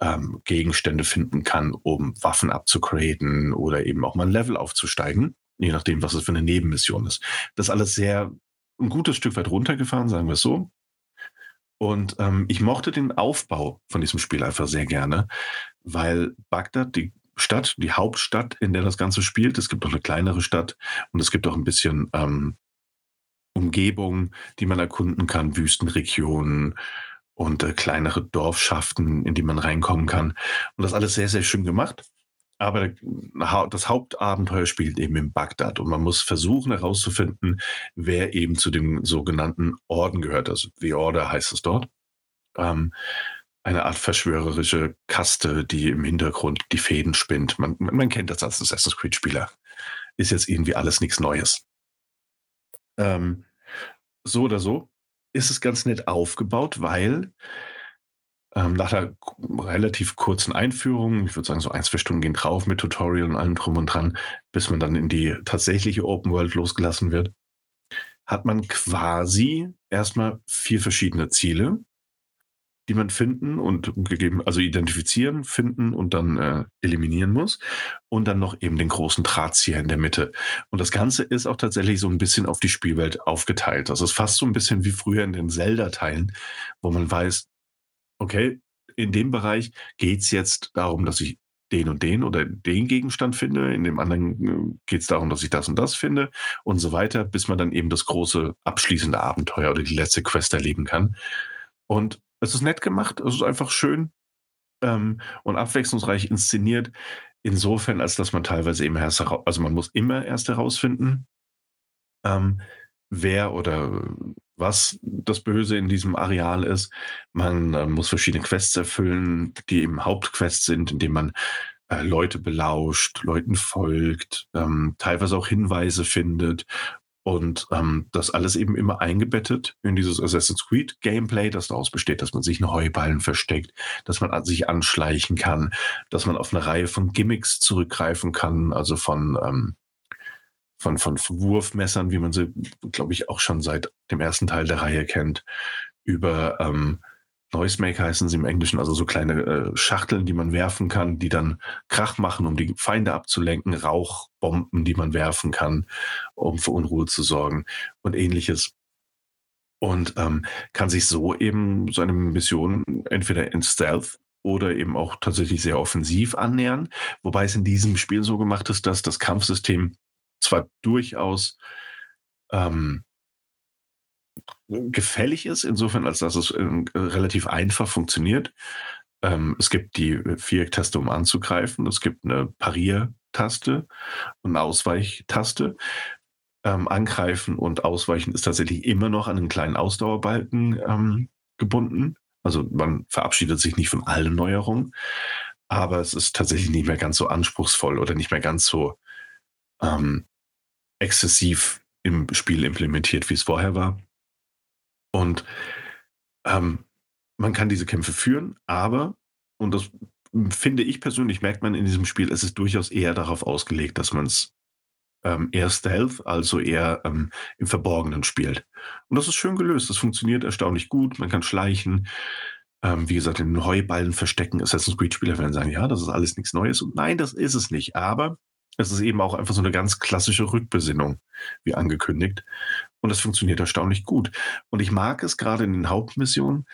ähm, Gegenstände finden kann, um Waffen abzugraden oder eben auch mal ein Level aufzusteigen, je nachdem, was es für eine Nebenmission ist. Das alles sehr ein gutes Stück weit runtergefahren, sagen wir es so. Und ähm, ich mochte den Aufbau von diesem Spiel einfach sehr gerne, weil Bagdad, die Stadt, die Hauptstadt, in der das Ganze spielt, es gibt auch eine kleinere Stadt und es gibt auch ein bisschen ähm, Umgebung, die man erkunden kann, Wüstenregionen und äh, kleinere Dorfschaften, in die man reinkommen kann. Und das alles sehr, sehr schön gemacht. Aber das Hauptabenteuer spielt eben in Bagdad und man muss versuchen herauszufinden, wer eben zu dem sogenannten Orden gehört. Also The Order heißt es dort. Ähm, eine Art verschwörerische Kaste, die im Hintergrund die Fäden spinnt. Man, man kennt das als Assassin's Creed-Spieler. Ist jetzt irgendwie alles nichts Neues. Ähm, so oder so ist es ganz nett aufgebaut, weil ähm, nach einer relativ kurzen Einführung, ich würde sagen so ein, zwei Stunden gehen drauf mit Tutorial und allem drum und dran, bis man dann in die tatsächliche Open World losgelassen wird, hat man quasi erstmal vier verschiedene Ziele, die man finden und gegeben, also identifizieren, finden und dann äh, eliminieren muss. Und dann noch eben den großen Drahtzieher in der Mitte. Und das Ganze ist auch tatsächlich so ein bisschen auf die Spielwelt aufgeteilt. Das ist fast so ein bisschen wie früher in den Zelda-Teilen, wo man weiß, okay, in dem Bereich geht es jetzt darum, dass ich den und den oder den Gegenstand finde. In dem anderen äh, geht es darum, dass ich das und das finde und so weiter, bis man dann eben das große abschließende Abenteuer oder die letzte Quest erleben kann. Und es ist nett gemacht, es ist einfach schön ähm, und abwechslungsreich inszeniert. Insofern, als dass man teilweise eben erst, also man muss immer erst herausfinden, ähm, wer oder was das Böse in diesem Areal ist. Man äh, muss verschiedene Quests erfüllen, die eben Hauptquests sind, indem man äh, Leute belauscht, Leuten folgt, ähm, teilweise auch Hinweise findet und ähm, das alles eben immer eingebettet in dieses Assassin's Creed Gameplay, das daraus besteht, dass man sich in Heuballen versteckt, dass man sich anschleichen kann, dass man auf eine Reihe von Gimmicks zurückgreifen kann, also von ähm, von, von Wurfmessern, wie man sie, glaube ich, auch schon seit dem ersten Teil der Reihe kennt, über ähm, Noisemaker heißen sie im Englischen, also so kleine äh, Schachteln, die man werfen kann, die dann Krach machen, um die Feinde abzulenken, Rauchbomben, die man werfen kann, um für Unruhe zu sorgen und ähnliches. Und ähm, kann sich so eben seine Mission entweder in Stealth oder eben auch tatsächlich sehr offensiv annähern, wobei es in diesem Spiel so gemacht ist, dass das Kampfsystem zwar durchaus ähm, gefällig ist, insofern, als dass es äh, relativ einfach funktioniert. Ähm, es gibt die Viereck-Taste, um anzugreifen. Es gibt eine Parier-Taste und eine Ausweichtaste. Ähm, angreifen und Ausweichen ist tatsächlich immer noch an einen kleinen Ausdauerbalken ähm, gebunden. Also man verabschiedet sich nicht von allen Neuerungen, aber es ist tatsächlich nicht mehr ganz so anspruchsvoll oder nicht mehr ganz so ähm, exzessiv im Spiel implementiert, wie es vorher war. Und ähm, man kann diese Kämpfe führen, aber, und das finde ich persönlich, merkt man in diesem Spiel, es ist durchaus eher darauf ausgelegt, dass man es ähm, eher Stealth, also eher ähm, im Verborgenen spielt. Und das ist schön gelöst. Das funktioniert erstaunlich gut. Man kann schleichen. Ähm, wie gesagt, den Heuballen verstecken. Assassin's Creed-Spieler werden sagen, ja, das ist alles nichts Neues. Und nein, das ist es nicht. Aber es ist eben auch einfach so eine ganz klassische Rückbesinnung, wie angekündigt. Und das funktioniert erstaunlich gut. Und ich mag es gerade in den Hauptmissionen,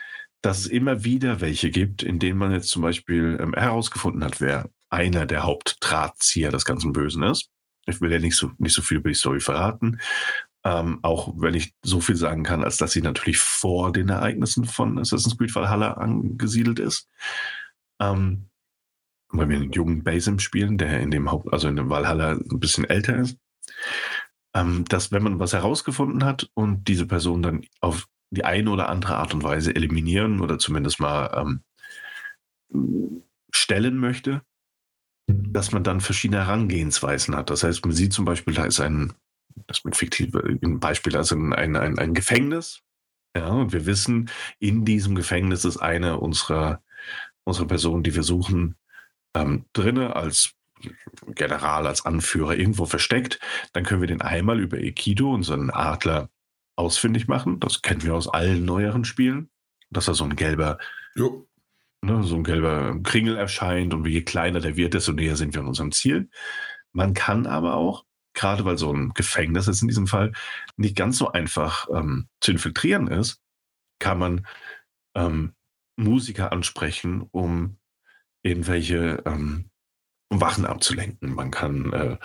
dass es immer wieder welche gibt, in denen man jetzt zum Beispiel ähm, herausgefunden hat, wer einer der Hauptdrahtzieher des ganzen Bösen ist. Ich will ja nicht so, nicht so viel über die Story verraten. Ähm, auch wenn ich so viel sagen kann, als dass sie natürlich vor den Ereignissen von Assassin's Creed Valhalla angesiedelt ist. Ähm, weil wir einen jungen Basim spielen, der in dem Haupt, also in dem Valhalla ein bisschen älter ist. Ähm, dass wenn man was herausgefunden hat und diese Person dann auf die eine oder andere Art und Weise eliminieren oder zumindest mal ähm, stellen möchte, dass man dann verschiedene Herangehensweisen hat. Das heißt, man sieht zum Beispiel, da ist ein, das mit fiktive ein Beispiel, also ein, ein, ein Gefängnis. Ja, und wir wissen, in diesem Gefängnis ist eine unserer, unserer Personen, die wir suchen, ähm, drinne als General, als Anführer irgendwo versteckt. Dann können wir den einmal über Ekido, unseren Adler, ausfindig machen. Das kennen wir aus allen neueren Spielen. Dass da so ein gelber ne, so ein gelber Kringel erscheint und je kleiner der wird, desto näher sind wir an unserem Ziel. Man kann aber auch, gerade weil so ein Gefängnis ist in diesem Fall, nicht ganz so einfach ähm, zu infiltrieren ist, kann man ähm, Musiker ansprechen, um irgendwelche ähm, um Wachen abzulenken. Man kann äh,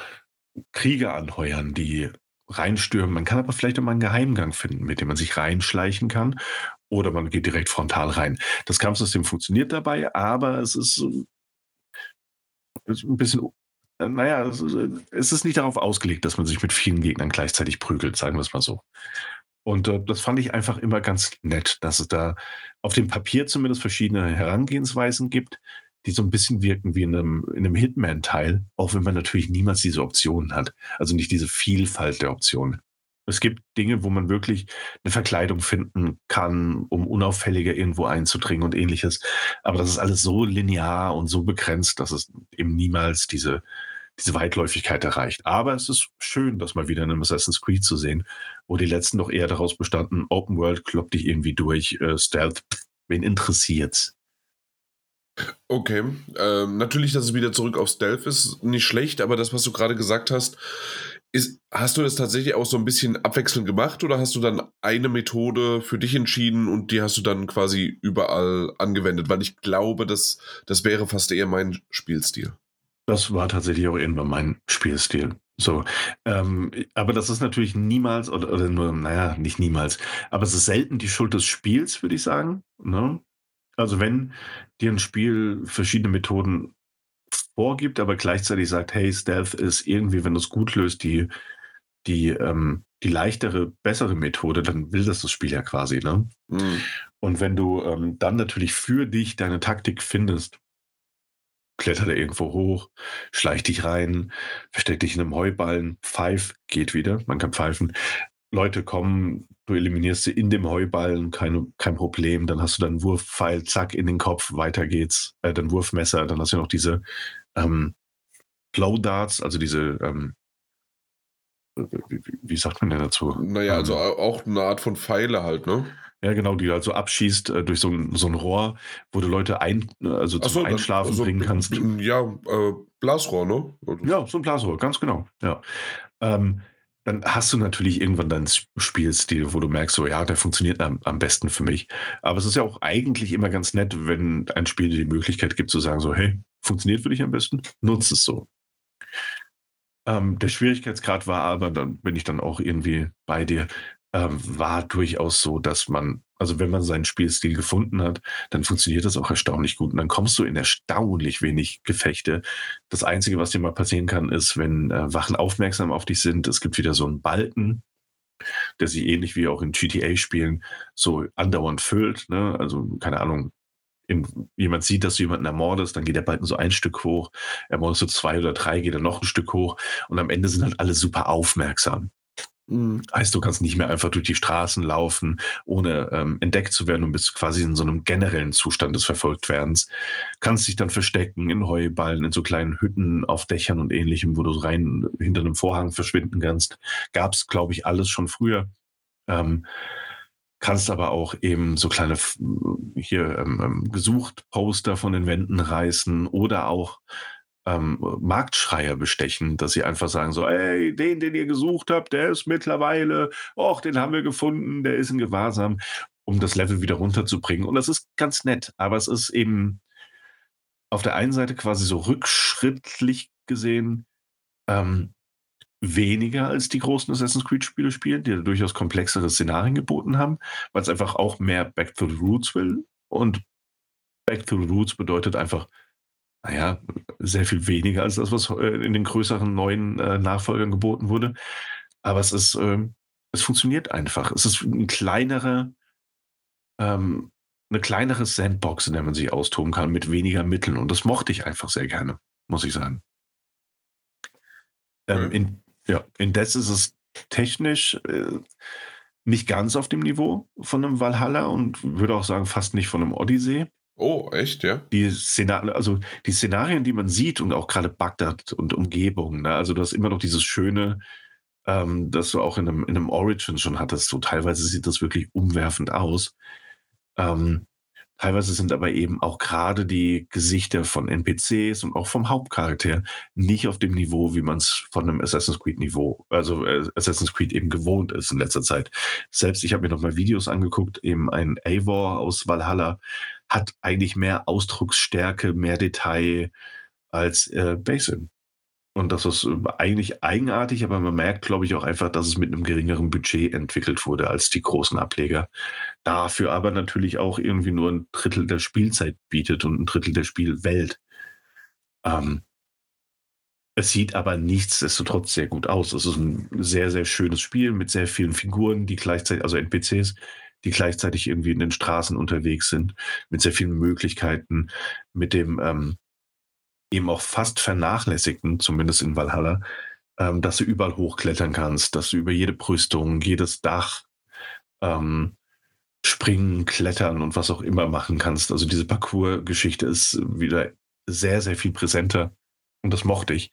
Krieger anheuern, die reinstürmen. Man kann aber vielleicht auch mal einen Geheimgang finden, mit dem man sich reinschleichen kann oder man geht direkt frontal rein. Das Kampfsystem funktioniert dabei, aber es ist, ist ein bisschen, naja, es ist, es ist, nicht darauf ausgelegt, dass man sich mit vielen Gegnern gleichzeitig prügelt, sagen wir es mal so. Und äh, das fand ich einfach immer ganz nett, dass es da auf dem Papier zumindest verschiedene Herangehensweisen gibt, die so ein bisschen wirken wie in einem, in einem Hitman-Teil, auch wenn man natürlich niemals diese Optionen hat. Also nicht diese Vielfalt der Optionen. Es gibt Dinge, wo man wirklich eine Verkleidung finden kann, um unauffälliger irgendwo einzudringen und ähnliches. Aber das ist alles so linear und so begrenzt, dass es eben niemals diese, diese Weitläufigkeit erreicht. Aber es ist schön, das mal wieder in einem Assassin's Creed zu sehen, wo die letzten doch eher daraus bestanden, Open World kloppt dich irgendwie durch, äh, Stealth, wen interessiert's? Okay, ähm, natürlich, dass es wieder zurück auf Stealth ist, nicht schlecht, aber das, was du gerade gesagt hast, ist, hast du das tatsächlich auch so ein bisschen abwechselnd gemacht oder hast du dann eine Methode für dich entschieden und die hast du dann quasi überall angewendet? Weil ich glaube, das, das wäre fast eher mein Spielstil. Das war tatsächlich auch irgendwann mein Spielstil. So, ähm, aber das ist natürlich niemals, oder, oder, nur, naja, nicht niemals, aber es ist selten die Schuld des Spiels, würde ich sagen. Ne? Also wenn dir ein Spiel verschiedene Methoden vorgibt, aber gleichzeitig sagt, hey, Stealth ist irgendwie, wenn du es gut löst, die, die, ähm, die leichtere, bessere Methode, dann will das das Spiel ja quasi. Ne? Mhm. Und wenn du ähm, dann natürlich für dich deine Taktik findest, kletter da irgendwo hoch, schleich dich rein, versteck dich in einem Heuballen, pfeif, geht wieder, man kann pfeifen. Leute kommen, du eliminierst sie in dem Heuballen, kein, kein Problem, dann hast du deinen Wurfpfeil, zack, in den Kopf, weiter geht's, äh, dein Wurfmesser, dann hast du noch diese ähm, Flow Darts, also diese, ähm, wie, wie, sagt man denn dazu? Naja, also ähm, auch eine Art von Pfeile halt, ne? Ja, genau, die halt so abschießt äh, durch so ein, so ein Rohr, wo du Leute ein, also zum so, Einschlafen also, bringen kannst. Ja, äh, Blasrohr, ne? Also ja, so ein Blasrohr, ganz genau. Ja. Ähm, dann hast du natürlich irgendwann deinen Spielstil, wo du merkst, so ja, der funktioniert am, am, besten für mich. Aber es ist ja auch eigentlich immer ganz nett, wenn ein Spiel dir die Möglichkeit gibt zu sagen, so, hey, funktioniert für dich am besten, nutze es so. Ähm, der Schwierigkeitsgrad war aber, dann bin ich dann auch irgendwie bei dir, war durchaus so, dass man, also wenn man seinen Spielstil gefunden hat, dann funktioniert das auch erstaunlich gut. Und dann kommst du in erstaunlich wenig Gefechte. Das Einzige, was dir mal passieren kann, ist, wenn äh, Wachen aufmerksam auf dich sind, es gibt wieder so einen Balken, der sich ähnlich wie auch in GTA-Spielen so andauernd füllt. Ne? Also, keine Ahnung, jemand sieht, dass du jemanden ermordest, dann geht der Balken so ein Stück hoch, ermordest du zwei oder drei, geht er noch ein Stück hoch und am Ende sind halt alle super aufmerksam. Mhm. Heißt, du kannst nicht mehr einfach durch die Straßen laufen, ohne ähm, entdeckt zu werden und bist quasi in so einem generellen Zustand des Verfolgtwerdens. Kannst dich dann verstecken in Heuballen, in so kleinen Hütten auf Dächern und ähnlichem, wo du rein hinter einem Vorhang verschwinden kannst. Gab es, glaube ich, alles schon früher. Ähm, kannst aber auch eben so kleine hier ähm, ähm, gesucht Poster von den Wänden reißen oder auch ähm, Marktschreier bestechen, dass sie einfach sagen so, ey, den, den ihr gesucht habt, der ist mittlerweile, och, den haben wir gefunden, der ist in Gewahrsam, um das Level wieder runterzubringen. Und das ist ganz nett, aber es ist eben auf der einen Seite quasi so rückschrittlich gesehen ähm, weniger als die großen Assassin's Creed-Spiele spielen, die durchaus komplexere Szenarien geboten haben, weil es einfach auch mehr Back to the Roots will. Und Back to the Roots bedeutet einfach, naja, sehr viel weniger als das, was äh, in den größeren neuen äh, Nachfolgern geboten wurde. Aber es ist, äh, es funktioniert einfach. Es ist ein kleinerer, ähm, eine kleinere Sandbox, in der man sich austoben kann mit weniger Mitteln. Und das mochte ich einfach sehr gerne, muss ich sagen. Ähm, mhm. in, ja, indes ist es technisch äh, nicht ganz auf dem Niveau von einem Valhalla und würde auch sagen, fast nicht von einem Odyssey. Oh, echt, ja? Die Szenarien, also die Szenarien, die man sieht und auch gerade Bagdad und Umgebung, ne? also du hast immer noch dieses schöne, ähm, das du auch in einem, in einem Origin schon hattest. So teilweise sieht das wirklich umwerfend aus. Ähm, Teilweise sind aber eben auch gerade die Gesichter von NPCs und auch vom Hauptcharakter nicht auf dem Niveau, wie man es von einem Assassin's Creed Niveau, also äh, Assassin's Creed eben gewohnt ist in letzter Zeit. Selbst ich habe mir noch mal Videos angeguckt, eben ein Eivor aus Valhalla hat eigentlich mehr Ausdrucksstärke, mehr Detail als äh, Basin. Und das ist äh, eigentlich eigenartig, aber man merkt, glaube ich, auch einfach, dass es mit einem geringeren Budget entwickelt wurde als die großen Ableger. Dafür aber natürlich auch irgendwie nur ein Drittel der Spielzeit bietet und ein Drittel der Spielwelt. Ähm, es sieht aber nichtsdestotrotz sehr gut aus. Es ist ein sehr, sehr schönes Spiel mit sehr vielen Figuren, die gleichzeitig, also NPCs, die gleichzeitig irgendwie in den Straßen unterwegs sind, mit sehr vielen Möglichkeiten, mit dem ähm, eben auch fast vernachlässigten, zumindest in Valhalla, ähm, dass du überall hochklettern kannst, dass du über jede Brüstung, jedes Dach ähm, springen, klettern und was auch immer machen kannst. Also diese Parcours-Geschichte ist wieder sehr, sehr viel präsenter und das mochte ich.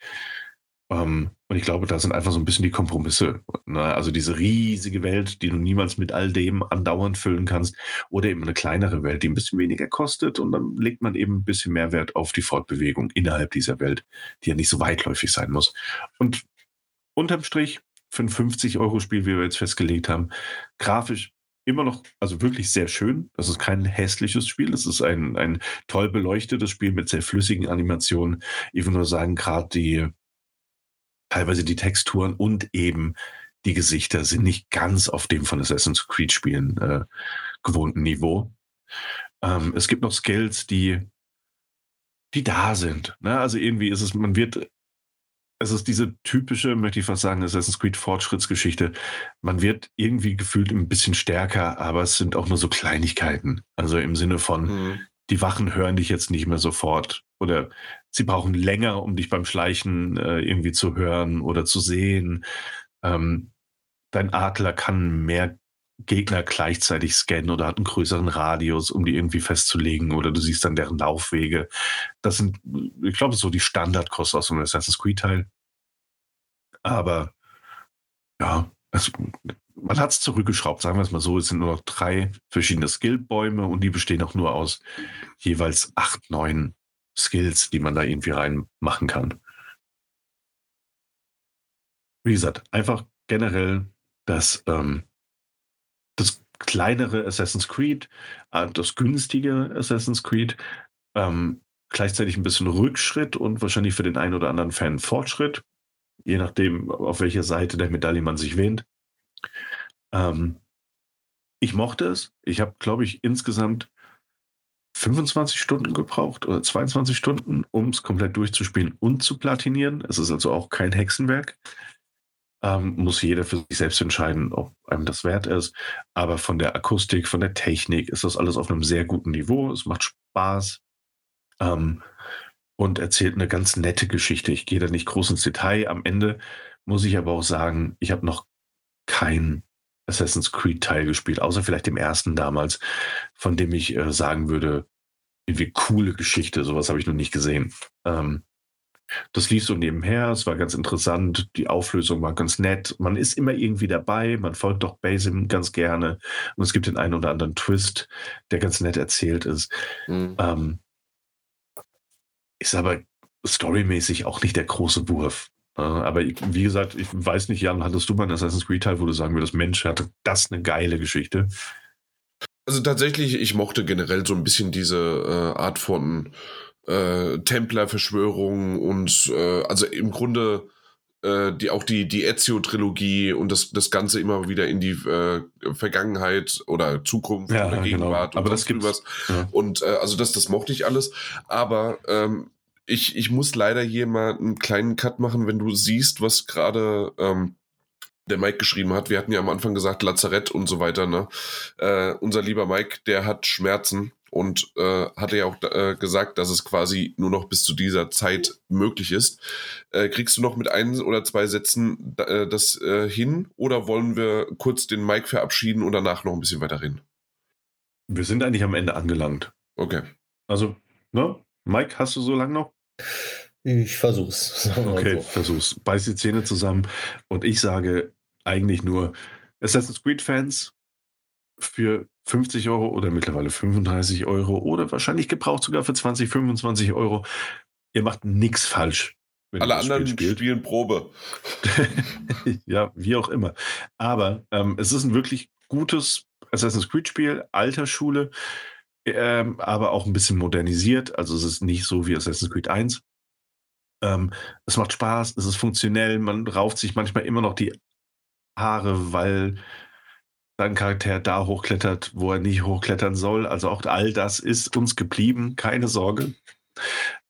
Ähm, und ich glaube, da sind einfach so ein bisschen die Kompromisse. Ne? Also diese riesige Welt, die du niemals mit all dem andauernd füllen kannst, oder eben eine kleinere Welt, die ein bisschen weniger kostet und dann legt man eben ein bisschen mehr Wert auf die Fortbewegung innerhalb dieser Welt, die ja nicht so weitläufig sein muss. Und unterm Strich, für ein 50-Euro-Spiel, wie wir jetzt festgelegt haben, grafisch immer noch, also wirklich sehr schön. Das ist kein hässliches Spiel. Das ist ein, ein toll beleuchtetes Spiel mit sehr flüssigen Animationen. Ich will nur sagen, gerade die, teilweise die Texturen und eben die Gesichter sind nicht ganz auf dem von Assassin's Creed Spielen äh, gewohnten Niveau. Ähm, es gibt noch Skills, die, die da sind. Ne? Also irgendwie ist es, man wird, es ist diese typische, möchte ich fast sagen, Assassin's Creed Fortschrittsgeschichte. Man wird irgendwie gefühlt ein bisschen stärker, aber es sind auch nur so Kleinigkeiten. Also im Sinne von, mhm. Die Wachen hören dich jetzt nicht mehr sofort oder sie brauchen länger, um dich beim Schleichen äh, irgendwie zu hören oder zu sehen. Ähm, dein Adler kann mehr Gegner gleichzeitig scannen oder hat einen größeren Radius, um die irgendwie festzulegen oder du siehst dann deren Laufwege. Das sind, ich glaube, so die Standardkosten aus einem Assassin's Creed Teil. Aber ja, es, man hat es zurückgeschraubt, sagen wir es mal so. Es sind nur noch drei verschiedene Skillbäume und die bestehen auch nur aus jeweils acht, neun Skills, die man da irgendwie reinmachen kann. Wie gesagt, einfach generell das, ähm, das kleinere Assassin's Creed, äh, das günstige Assassin's Creed, ähm, gleichzeitig ein bisschen Rückschritt und wahrscheinlich für den einen oder anderen Fan Fortschritt, je nachdem, auf welcher Seite der Medaille man sich wähnt. Ähm, ich mochte es. Ich habe, glaube ich, insgesamt 25 Stunden gebraucht oder 22 Stunden, um es komplett durchzuspielen und zu platinieren. Es ist also auch kein Hexenwerk. Ähm, muss jeder für sich selbst entscheiden, ob einem das wert ist. Aber von der Akustik, von der Technik ist das alles auf einem sehr guten Niveau. Es macht Spaß ähm, und erzählt eine ganz nette Geschichte. Ich gehe da nicht groß ins Detail. Am Ende muss ich aber auch sagen, ich habe noch kein Assassin's Creed Teil gespielt, außer vielleicht dem ersten damals, von dem ich äh, sagen würde, irgendwie coole Geschichte, sowas habe ich noch nicht gesehen. Ähm, das lief so nebenher, es war ganz interessant, die Auflösung war ganz nett. Man ist immer irgendwie dabei, man folgt doch Basim ganz gerne und es gibt den einen oder anderen Twist, der ganz nett erzählt ist. Mhm. Ähm, ist aber storymäßig auch nicht der große Wurf. Aber wie gesagt, ich weiß nicht, Jan, hattest du mal einen Assassin's Creed Teil, wo du sagen würdest, Mensch, hatte das eine geile Geschichte? Also tatsächlich, ich mochte generell so ein bisschen diese äh, Art von äh, Templer-Verschwörung und äh, also im Grunde äh, die, auch die, die Ezio-Trilogie und das, das Ganze immer wieder in die äh, Vergangenheit oder Zukunft ja, oder genau. Gegenwart genau. Aber das gibt was. Ja. Und äh, also das, das mochte ich alles. Aber ähm, ich, ich muss leider hier mal einen kleinen Cut machen, wenn du siehst, was gerade ähm, der Mike geschrieben hat. Wir hatten ja am Anfang gesagt, Lazarett und so weiter. Ne? Äh, unser lieber Mike, der hat Schmerzen und äh, hatte ja auch äh, gesagt, dass es quasi nur noch bis zu dieser Zeit möglich ist. Äh, kriegst du noch mit ein oder zwei Sätzen äh, das äh, hin oder wollen wir kurz den Mike verabschieden und danach noch ein bisschen weiter reden? Wir sind eigentlich am Ende angelangt. Okay. Also, ne? Mike, hast du so lange noch? Ich versuch's. Okay, so. versuch's. Beiß die Zähne zusammen und ich sage eigentlich nur Assassin's Creed-Fans für 50 Euro oder mittlerweile 35 Euro oder wahrscheinlich gebraucht sogar für 20, 25 Euro. Ihr macht nichts falsch. Alle anderen Spiel spielen Probe. ja, wie auch immer. Aber ähm, es ist ein wirklich gutes Assassin's Creed-Spiel, alter Schule, ähm, aber auch ein bisschen modernisiert. Also es ist nicht so wie Assassin's Creed 1. Ähm, es macht Spaß, es ist funktionell, man rauft sich manchmal immer noch die Haare, weil sein Charakter da hochklettert, wo er nicht hochklettern soll. Also auch all das ist uns geblieben, keine Sorge.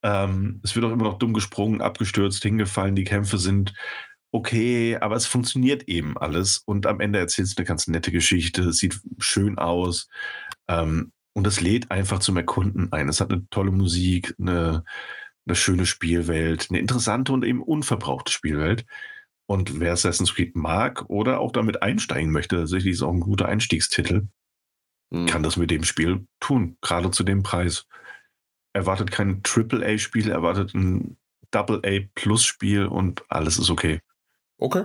Ähm, es wird auch immer noch dumm gesprungen, abgestürzt, hingefallen. Die Kämpfe sind okay, aber es funktioniert eben alles. Und am Ende erzählt es eine ganz nette Geschichte. Es sieht schön aus. Ähm, und es lädt einfach zum Erkunden ein. Es hat eine tolle Musik, eine, eine schöne Spielwelt, eine interessante und eben unverbrauchte Spielwelt. Und wer Assassin's Creed mag oder auch damit einsteigen möchte, tatsächlich ist auch ein guter Einstiegstitel, mhm. kann das mit dem Spiel tun, gerade zu dem Preis. Erwartet kein Triple-A-Spiel, erwartet ein Double-A-Plus-Spiel und alles ist okay. Okay.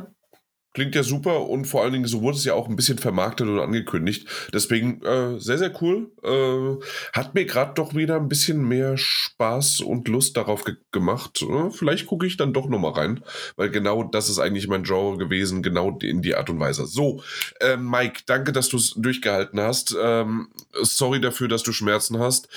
Klingt ja super und vor allen Dingen, so wurde es ja auch ein bisschen vermarktet und angekündigt. Deswegen äh, sehr, sehr cool. Äh, hat mir gerade doch wieder ein bisschen mehr Spaß und Lust darauf ge gemacht. Äh, vielleicht gucke ich dann doch nochmal rein, weil genau das ist eigentlich mein Genre gewesen, genau in die Art und Weise. So, äh, Mike, danke, dass du es durchgehalten hast. Ähm, sorry dafür, dass du Schmerzen hast.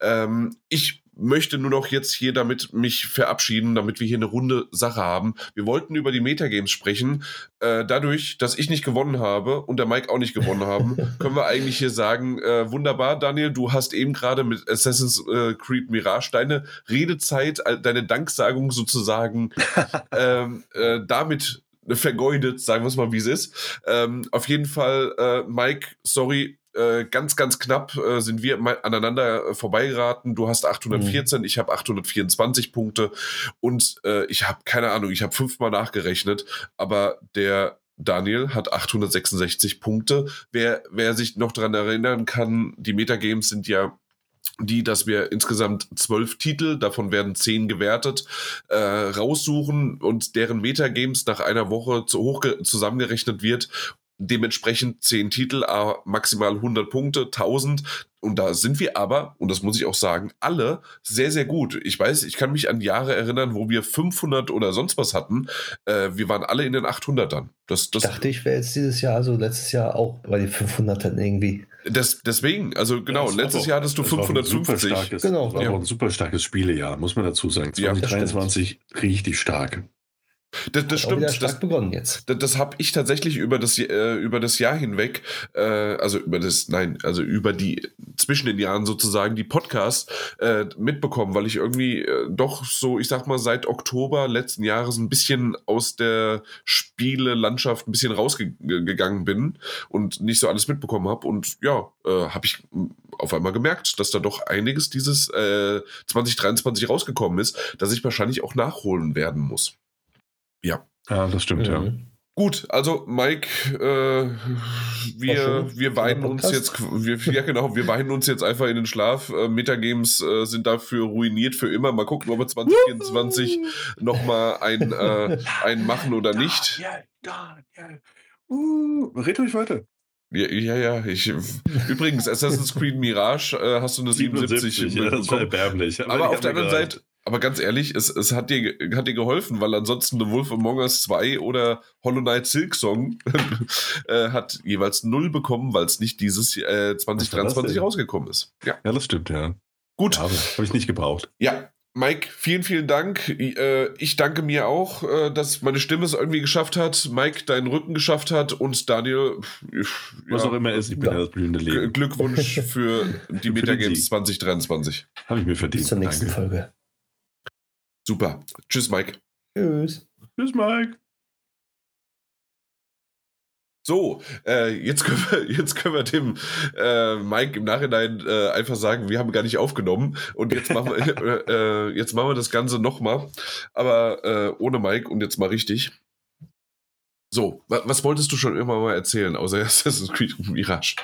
Ähm, ich möchte nur noch jetzt hier damit mich verabschieden, damit wir hier eine runde Sache haben. Wir wollten über die Metagames sprechen. Äh, dadurch, dass ich nicht gewonnen habe und der Mike auch nicht gewonnen haben, können wir eigentlich hier sagen, äh, wunderbar, Daniel, du hast eben gerade mit Assassin's äh, Creed Mirage deine Redezeit, deine Danksagung sozusagen ähm, äh, damit vergeudet, sagen wir es mal, wie es ist. Ähm, auf jeden Fall, äh, Mike, sorry, äh, ganz, ganz knapp äh, sind wir aneinander äh, vorbeigeraten. Du hast 814, mhm. ich habe 824 Punkte und äh, ich habe keine Ahnung, ich habe fünfmal nachgerechnet, aber der Daniel hat 866 Punkte. Wer, wer sich noch daran erinnern kann, die Metagames sind ja die, dass wir insgesamt zwölf Titel, davon werden zehn gewertet, äh, raussuchen und deren Metagames nach einer Woche zu hoch zusammengerechnet wird dementsprechend 10 Titel, maximal 100 Punkte, 1000. Und da sind wir aber, und das muss ich auch sagen, alle sehr, sehr gut. Ich weiß, ich kann mich an Jahre erinnern, wo wir 500 oder sonst was hatten. Äh, wir waren alle in den 800ern. Das, das dachte, ich wäre jetzt dieses Jahr, also letztes Jahr auch bei den 500ern irgendwie. Das, deswegen, also genau, ja, letztes Jahr hattest du 550. Starkes, genau. Das war ja. auch ein super starkes Spielejahr, muss man dazu sagen. 2023 ja, richtig stark. Das, das stimmt. Stark das, begonnen jetzt. Das, das habe ich tatsächlich über das, äh, über das Jahr hinweg, äh, also über das, nein, also über die, zwischen den Jahren sozusagen, die Podcasts äh, mitbekommen, weil ich irgendwie äh, doch so, ich sag mal, seit Oktober letzten Jahres ein bisschen aus der Spielelandschaft ein bisschen rausgegangen bin und nicht so alles mitbekommen habe. Und ja, äh, habe ich auf einmal gemerkt, dass da doch einiges dieses äh, 2023 rausgekommen ist, dass ich wahrscheinlich auch nachholen werden muss. Ja. Ja, das stimmt, mhm. ja. Gut, also Mike, äh, wir, wir weinen uns jetzt, wir, ja genau, wir weinen uns jetzt einfach in den Schlaf. Äh, Metagames äh, sind dafür ruiniert für immer. Mal gucken, ob wir 2024 nochmal ein, äh, ein machen oder nicht. Ja, ja, ja. Uh, red ruhig weiter. Ja, ja, ja. Ich, übrigens, Assassin's Creed Mirage äh, hast du eine 77. 77 ja, das ist erbärmlich. Aber, aber auf der anderen Seite, aber ganz ehrlich, es, es hat, dir, hat dir geholfen, weil ansonsten The Wolf Among Us 2 oder Hollow Knight Silk Song äh, hat jeweils null bekommen, weil es nicht dieses äh, 2023 rausgekommen ist. Ja. ja, das stimmt, ja. Gut. Habe hab ich nicht gebraucht. Ja, Mike, vielen, vielen Dank. Äh, ich danke mir auch, äh, dass meine Stimme es irgendwie geschafft hat, Mike deinen Rücken geschafft hat und Daniel, was ja, auch immer ist, ich bin ja das blühende Leben. Glückwunsch für die Metagames 2023. Habe ich mir verdient. Bis zur nächsten danke. Folge. Super. Tschüss, Mike. Tschüss. Tschüss, Mike. So, äh, jetzt, können wir, jetzt können wir dem äh, Mike im Nachhinein äh, einfach sagen, wir haben gar nicht aufgenommen und jetzt machen wir, äh, äh, jetzt machen wir das Ganze nochmal, aber äh, ohne Mike und jetzt mal richtig. So, wa was wolltest du schon immer mal erzählen, außer Assassin's Creed Mirage?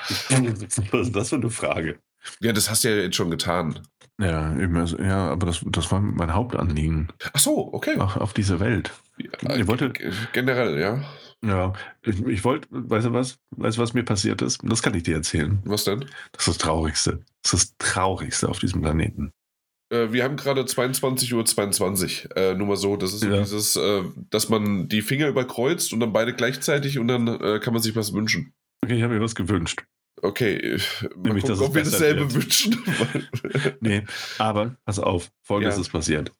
Was ist das für eine Frage? Ja, das hast du ja jetzt schon getan. Ja, eben, also, ja aber das, das war mein Hauptanliegen. Ach so, okay. Auf, auf diese Welt. Ja, ich wollte, generell, ja. Ja, ich, ich wollte, weißt du was, weißt du, was mir passiert ist? Das kann ich dir erzählen. Was denn? Das ist das Traurigste. Das ist das Traurigste auf diesem Planeten. Äh, wir haben gerade 22.22 Uhr. 22. Äh, nur mal so, das ist ja. dieses, äh, dass man die Finger überkreuzt und dann beide gleichzeitig und dann äh, kann man sich was wünschen. Okay, ich habe mir was gewünscht. Okay, äh, Nämlich, gucken, ob wir dasselbe wird. wünschen. nee, aber pass auf, folgendes ja. ist passiert.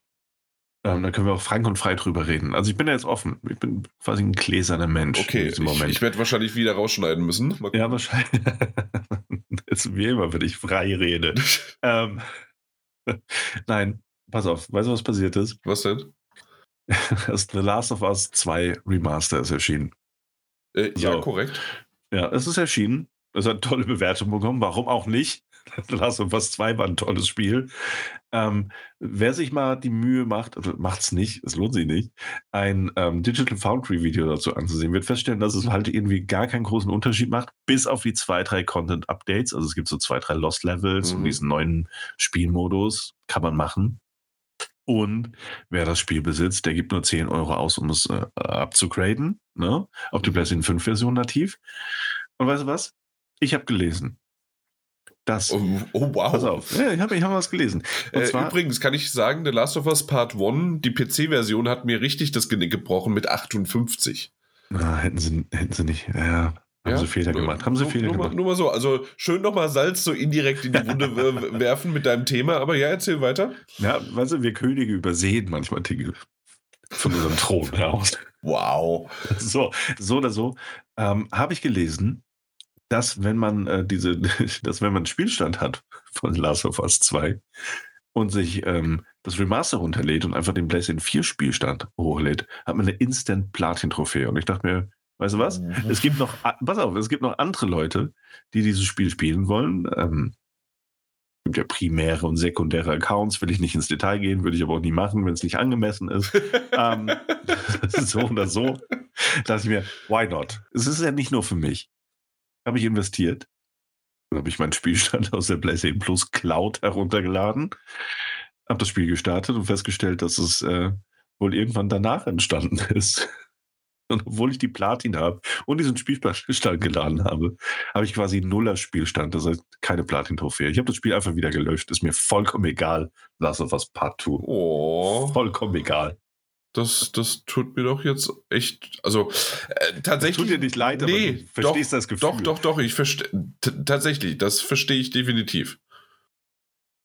Ähm, da können wir auch frank und frei drüber reden. Also ich bin ja jetzt offen. Ich bin quasi ein gläserner Mensch okay, in diesem Moment. Ich, ich werde wahrscheinlich wieder rausschneiden müssen. Ja, wahrscheinlich. ist wie immer, wenn ich frei rede. ähm, nein, pass auf. Weißt du, was passiert ist? Was denn? das The Last of Us 2 Remaster ist erschienen. Äh, so. Ja, korrekt. Ja, es ist erschienen. Es hat tolle Bewertungen bekommen. Warum auch nicht? Last of Us 2 war ein tolles Spiel. Ähm, wer sich mal die Mühe macht, also macht es nicht, es lohnt sich nicht, ein ähm, Digital Foundry Video dazu anzusehen, wird feststellen, dass es halt irgendwie gar keinen großen Unterschied macht, bis auf die zwei, drei Content-Updates. Also es gibt so zwei, drei Lost Levels mhm. und diesen neuen Spielmodus kann man machen. Und wer das Spiel besitzt, der gibt nur 10 Euro aus, um es äh, abzugraden, ne? Auf die. PlayStation 5 Version nativ. Und weißt du was? Ich habe gelesen, das. Oh, oh, wow. Pass auf. Ja, ich habe ich hab was gelesen. Äh, zwar, übrigens kann ich sagen, The Last of Us Part 1, die PC-Version hat mir richtig das Genick gebrochen mit 58. Na, hätten sie, hätten sie nicht. Ja, haben ja, sie Fehler gemacht. Haben sie Fehler nur gemacht. Mal, nur mal so. Also schön nochmal Salz so indirekt in die Wunde werfen mit deinem Thema. Aber ja, erzähl weiter. Ja, weißt du, wir Könige übersehen manchmal Dinge von unserem Thron heraus. Wow. So, so oder so. Ähm, habe ich gelesen, dass wenn man äh, diese, dass wenn man einen Spielstand hat von Last of Us 2 und sich ähm, das Remaster runterlädt und einfach den PlayStation 4 Spielstand hochlädt, hat man eine Instant Platin Trophäe. Und ich dachte mir, weißt du was? Mhm. Es gibt noch, pass auf, es gibt noch andere Leute, die dieses Spiel spielen wollen. Ähm, gibt ja primäre und sekundäre Accounts, will ich nicht ins Detail gehen, würde ich aber auch nie machen, wenn es nicht angemessen ist. ähm, so oder so. Da dachte ich mir, why not? Es ist ja nicht nur für mich habe ich investiert. Dann habe ich meinen Spielstand aus der PlayStation Plus Cloud heruntergeladen, habe das Spiel gestartet und festgestellt, dass es äh, wohl irgendwann danach entstanden ist. Und obwohl ich die Platin habe und diesen Spielstand geladen habe, habe ich quasi Nuller Spielstand. Das heißt, keine Platin-Trophäe. Ich habe das Spiel einfach wieder gelöscht. Ist mir vollkommen egal. Lass uns was Part 2. Oh. Vollkommen egal. Das, das tut mir doch jetzt echt, also äh, tatsächlich. Das tut dir nicht leid, aber nee, du verstehst doch, das Gefühl. Doch, doch, doch, ich verstehe, tatsächlich, das verstehe ich definitiv.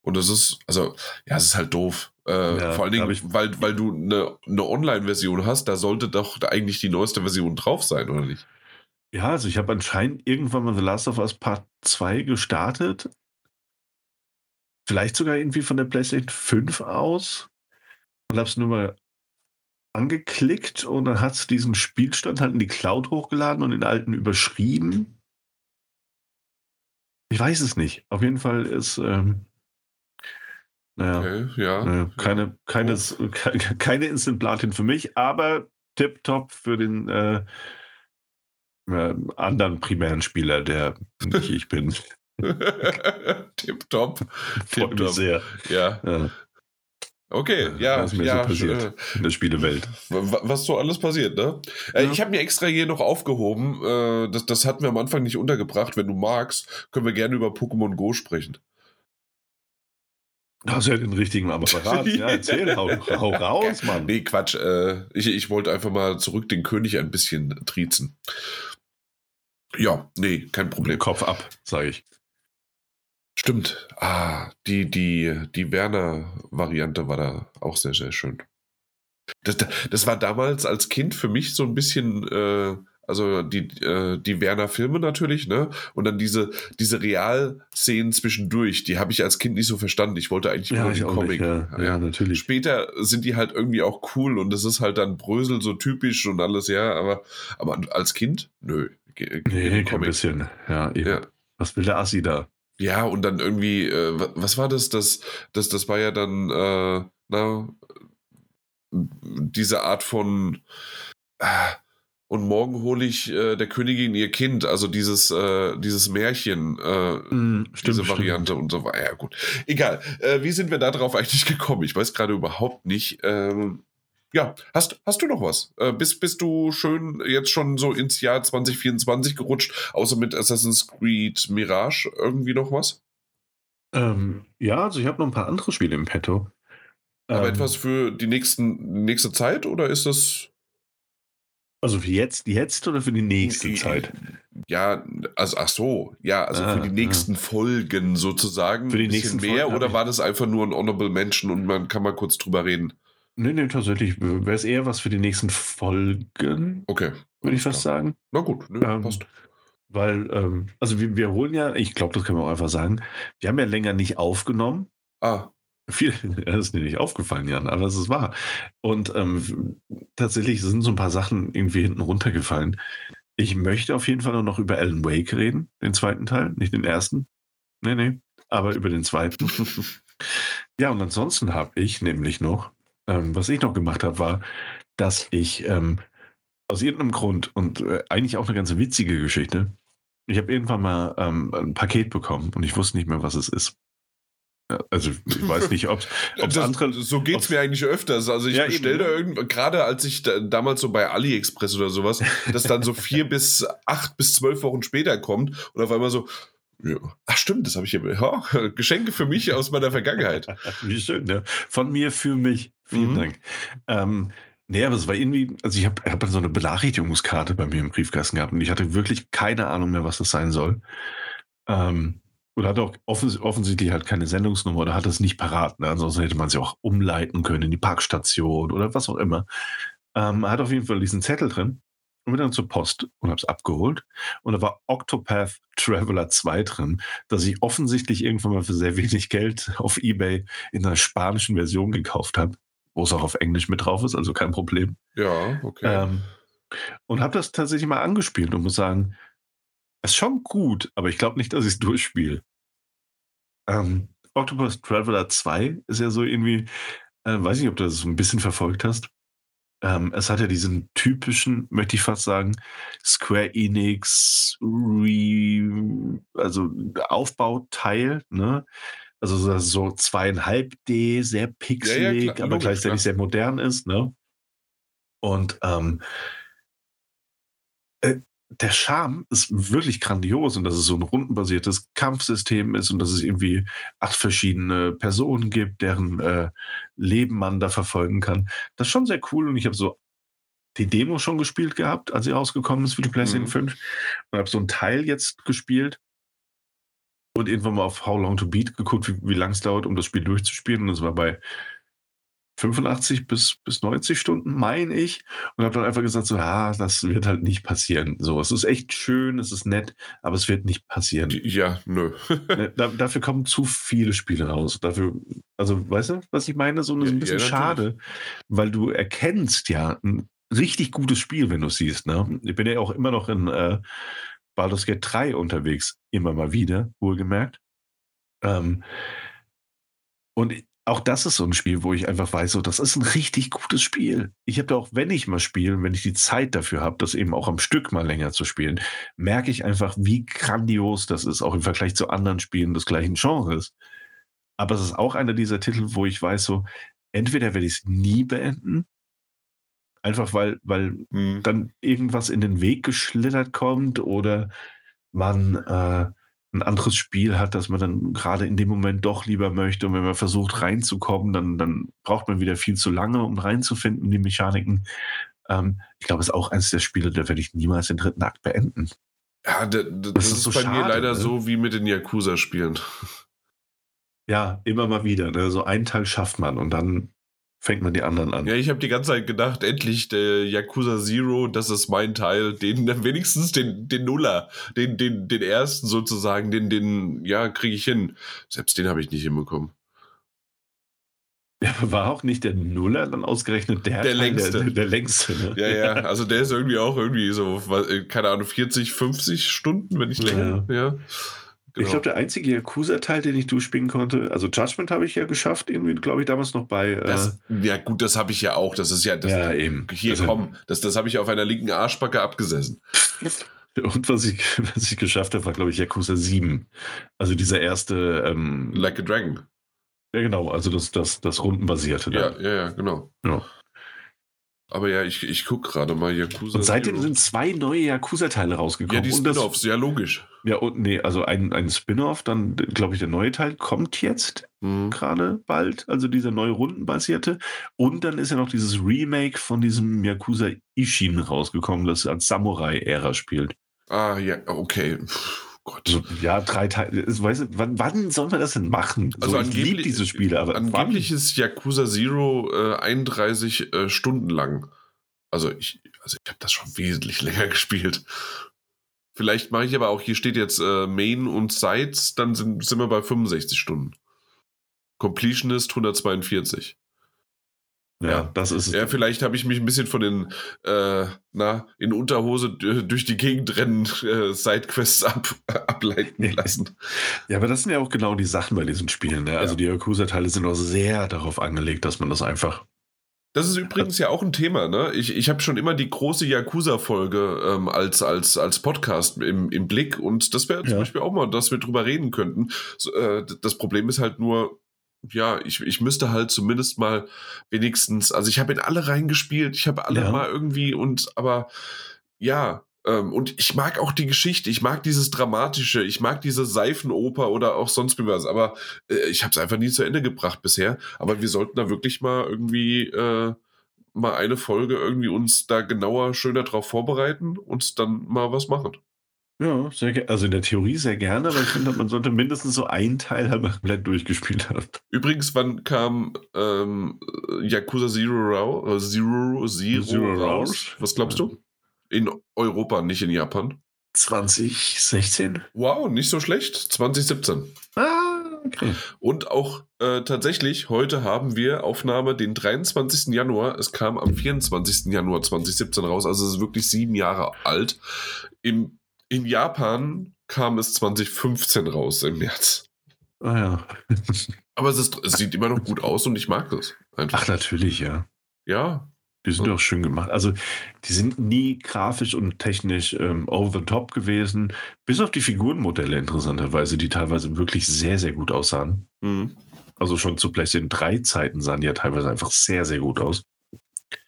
Und das ist, also, ja, es ist halt doof. Äh, ja, vor allen Dingen, ich, weil, weil du eine, eine Online-Version hast, da sollte doch eigentlich die neueste Version drauf sein, oder nicht? Ja, also ich habe anscheinend irgendwann mal The Last of Us Part 2 gestartet. Vielleicht sogar irgendwie von der PlayStation 5 aus. Und habe es nur mal angeklickt und dann hat es diesen Spielstand halt in die Cloud hochgeladen und den alten überschrieben. Ich weiß es nicht. Auf jeden Fall ist, ähm, naja, okay, ja. Äh, keine, keine, oh. keine Instant Platin für mich, aber tipptopp für den äh, äh, anderen primären Spieler, der nicht ich bin. tipptopp. Freut mich sehr. Ja. ja. Okay, ja, was mir ja, so passiert äh, in der Spielewelt. Was so alles passiert, ne? Äh, ja. Ich habe mir extra hier noch aufgehoben, äh, das, das hatten wir am Anfang nicht untergebracht. Wenn du magst, können wir gerne über Pokémon Go sprechen. Hast du ja den richtigen Apparat. ja, erzähl, hau, hau raus, Mann. Nee, Quatsch. Äh, ich, ich wollte einfach mal zurück den König ein bisschen triezen. Ja, nee, kein Problem. Kopf ab, sage ich. Stimmt. Ah, die, die, die Werner-Variante war da auch sehr, sehr schön. Das, das war damals als Kind für mich so ein bisschen, äh, also die, äh, die Werner-Filme natürlich, ne? Und dann diese, diese Real-Szenen zwischendurch, die habe ich als Kind nicht so verstanden. Ich wollte eigentlich ja, nur den Comic. Nicht, ja. Ja, ja. natürlich. Später sind die halt irgendwie auch cool und das ist halt dann Brösel so typisch und alles, ja, aber, aber als Kind, nö, nee, kein bisschen. Ja, eben. Ja. Was will der Assi da? Ja, und dann irgendwie, äh, was war das? Das, das, das war ja dann, äh, na, diese Art von, äh, und morgen hole ich äh, der Königin ihr Kind, also dieses, äh, dieses Märchen, äh, mm, stimmt, diese Variante stimmt. und so weiter. Ja, gut. Egal. Äh, wie sind wir da drauf eigentlich gekommen? Ich weiß gerade überhaupt nicht. Ähm, ja, hast, hast du noch was? Äh, bist, bist du schön jetzt schon so ins Jahr 2024 gerutscht, außer mit Assassin's Creed Mirage irgendwie noch was? Ähm, ja, also ich habe noch ein paar andere Spiele im Petto. Aber ähm, etwas für die nächsten, nächste Zeit oder ist das. Also für jetzt, jetzt oder für die nächste Zeit? Ja, also ach so, ja, also ah, für die nächsten ah. Folgen sozusagen. Für die nächsten mehr Folgen oder war das einfach nur ein Honorable Mention und man kann mal kurz drüber reden? Nee, nee, tatsächlich wäre es eher was für die nächsten Folgen. Okay. Würde ich fast sagen. Na gut, nö, ähm, passt. Weil, ähm, also wir, wir holen ja, ich glaube, das können wir auch einfach sagen, wir haben ja länger nicht aufgenommen. Ah. Viel, das ist dir nicht aufgefallen, Jan, aber es ist wahr. Und ähm, tatsächlich sind so ein paar Sachen irgendwie hinten runtergefallen. Ich möchte auf jeden Fall noch über Alan Wake reden, den zweiten Teil, nicht den ersten. Nee, nee, aber über den zweiten. ja, und ansonsten habe ich nämlich noch ähm, was ich noch gemacht habe, war, dass ich ähm, aus irgendeinem Grund und äh, eigentlich auch eine ganz witzige Geschichte, ich habe irgendwann mal ähm, ein Paket bekommen und ich wusste nicht mehr, was es ist. Also ich weiß nicht, ob es andere. So geht es mir eigentlich öfters. Also ich ja, bestelle da irgend, gerade als ich da, damals so bei AliExpress oder sowas, das dann so vier bis acht bis zwölf Wochen später kommt und auf einmal so, ja. Ach stimmt, das habe ich hier. Ja, Geschenke für mich aus meiner Vergangenheit. Wie schön, ne? Von mir für mich. Vielen mhm. Dank. Ähm, nee, aber es war irgendwie, also ich habe hab so eine Benachrichtigungskarte bei mir im Briefkasten gehabt und ich hatte wirklich keine Ahnung mehr, was das sein soll. Ähm, oder hatte auch offens offensichtlich halt keine Sendungsnummer oder hat es nicht parat. Ne? Ansonsten hätte man sie auch umleiten können in die Parkstation oder was auch immer. Ähm, hat auf jeden Fall diesen Zettel drin und bin dann zur Post und habe es abgeholt. Und da war Octopath Traveler 2 drin, das ich offensichtlich irgendwann mal für sehr wenig Geld auf Ebay in einer spanischen Version gekauft habe, wo es auch auf Englisch mit drauf ist, also kein Problem. Ja, okay. Ähm, und habe das tatsächlich mal angespielt und muss sagen, es ist schon gut, aber ich glaube nicht, dass ich es durchspiele. Ähm, Octopus Traveler 2 ist ja so irgendwie, äh, weiß nicht, ob du das so ein bisschen verfolgt hast. Ähm, es hat ja diesen typischen, möchte ich fast sagen, Square Enix Re, also Aufbauteil, ne? Also so zweieinhalb D, sehr pixelig, ja, ja, aber gleichzeitig sehr modern ist, ne? Und ähm, äh, der Charme ist wirklich grandios und dass es so ein rundenbasiertes Kampfsystem ist und dass es irgendwie acht verschiedene Personen gibt, deren äh, Leben man da verfolgen kann. Das ist schon sehr cool und ich habe so die Demo schon gespielt gehabt, als sie rausgekommen ist für die PlayStation mhm. 5 und habe so einen Teil jetzt gespielt und irgendwann mal auf How Long to Beat geguckt, wie, wie lang es dauert, um das Spiel durchzuspielen und das war bei 85 bis, bis 90 Stunden, meine ich. Und habe dann einfach gesagt, so, ja, das wird halt nicht passieren. So, es ist echt schön, es ist nett, aber es wird nicht passieren. Ja, nö. Ne, da, dafür kommen zu viele Spiele raus. Dafür, also, weißt du, was ich meine? So ein bisschen ja, schade, weil du erkennst ja ein richtig gutes Spiel, wenn du es siehst. Ne? Ich bin ja auch immer noch in äh, Baldur's Gate 3 unterwegs, immer mal wieder, wohlgemerkt. Ähm, und auch das ist so ein Spiel, wo ich einfach weiß, so, das ist ein richtig gutes Spiel. Ich habe da auch, wenn ich mal spiele, wenn ich die Zeit dafür habe, das eben auch am Stück mal länger zu spielen, merke ich einfach, wie grandios das ist, auch im Vergleich zu anderen Spielen des gleichen Genres. Aber es ist auch einer dieser Titel, wo ich weiß, so, entweder werde ich es nie beenden, einfach weil, weil mhm. dann irgendwas in den Weg geschlittert kommt oder man äh, ein anderes Spiel hat, das man dann gerade in dem Moment doch lieber möchte. Und wenn man versucht reinzukommen, dann, dann braucht man wieder viel zu lange, um reinzufinden in die Mechaniken. Ähm, ich glaube, es ist auch eines der Spiele, da werde ich niemals den dritten Akt beenden. Ja, das, das, das ist, ist, bei schade, mir leider ne? so wie mit den Yakuza-Spielen. Ja, immer mal wieder. Ne? So einen Teil schafft man und dann fängt man die anderen an. Ja, ich habe die ganze Zeit gedacht, endlich der Yakuza Zero, das ist mein Teil, den wenigstens den, den Nuller, den, den, den ersten sozusagen, den, den, ja, kriege ich hin. Selbst den habe ich nicht hinbekommen. Ja, war auch nicht der Nuller dann ausgerechnet der, der längste. Der, der, längste ne? Ja, ja, also der ist irgendwie auch irgendwie so, keine Ahnung, 40, 50 Stunden, wenn nicht länger. Ja. ja. Genau. Ich glaube, der einzige Yakuza-Teil, den ich durchspielen konnte, also Judgment habe ich ja geschafft, irgendwie, glaube ich, damals noch bei. Das, äh, ja, gut, das habe ich ja auch. Das ist ja, das, ja eben. Hier also, komm, das, das habe ich auf einer linken Arschbacke abgesessen. Und was ich, was ich geschafft habe, war, glaube ich, Yakuza 7. Also dieser erste. Ähm, like a Dragon. Ja, genau, also das, das, das Rundenbasierte. Ja, ja, ja, genau. Ja. Aber ja, ich, ich gucke gerade mal Yakuza. Und seitdem Zero. sind zwei neue Yakuza-Teile rausgekommen. Ja, die Spin-Offs, ja, logisch. Ja, und nee, also ein, ein Spin-off, dann glaube ich, der neue Teil kommt jetzt mhm. gerade bald, also dieser neue Rundenbasierte. Und dann ist ja noch dieses Remake von diesem Yakuza Ishin rausgekommen, das als Samurai-Ära spielt. Ah, ja, okay. Gott. Ja, drei Teile. Weißt du, wann, wann soll man das denn machen? Also so, angeblich, liebe diese Spiele, aber angeblich wann? ist Yakuza Zero äh, 31 äh, Stunden lang. Also ich, also ich habe das schon wesentlich länger gespielt. Vielleicht mache ich aber auch, hier steht jetzt äh, Main und Sides, dann sind, sind wir bei 65 Stunden. Completionist 142. Ja, ja, das ist. Ja, vielleicht habe ich mich ein bisschen von den, äh, na, in Unterhose durch die Gegend rennen äh, Sidequests ab, ableiten lassen. Ja, aber das sind ja auch genau die Sachen bei diesen Spielen. Ne? Also ja. die Yakuza-Teile sind auch sehr darauf angelegt, dass man das einfach. Das ist übrigens ja auch ein Thema, ne? Ich, ich habe schon immer die große Yakuza-Folge ähm, als, als, als Podcast im, im Blick und das wäre ja. zum Beispiel auch mal, dass wir drüber reden könnten. So, äh, das Problem ist halt nur, ja, ich, ich müsste halt zumindest mal wenigstens, also ich habe in alle reingespielt, ich habe alle ja. mal irgendwie und aber ja, ähm, und ich mag auch die Geschichte, ich mag dieses Dramatische, ich mag diese Seifenoper oder auch sonst wie was, aber äh, ich habe es einfach nie zu Ende gebracht bisher. Aber wir sollten da wirklich mal irgendwie äh, mal eine Folge irgendwie uns da genauer, schöner drauf vorbereiten und dann mal was machen. Ja, sehr. Also in der Theorie sehr gerne, aber ich finde, man sollte mindestens so einen Teil halt komplett durchgespielt haben. Übrigens, wann kam ähm, Yakuza Zero, Rau äh, Zero, Zero, Zero raus? raus? Was glaubst du? In Europa, nicht in Japan. 2016. Wow, nicht so schlecht. 2017. Ah, okay. Und auch äh, tatsächlich, heute haben wir Aufnahme den 23. Januar. Es kam am 24. Januar 2017 raus. Also es ist wirklich sieben Jahre alt. Im in Japan kam es 2015 raus im März. Ah ja. Aber es, ist, es sieht immer noch gut aus und ich mag das. Einfach. Ach, natürlich, ja. Ja. Die sind doch schön gemacht. Also, die sind nie grafisch und technisch ähm, over the top gewesen. Bis auf die Figurenmodelle, interessanterweise, die teilweise wirklich sehr, sehr gut aussahen. Mhm. Also, schon zu PlayStation 3 Zeiten sahen die ja teilweise einfach sehr, sehr gut aus.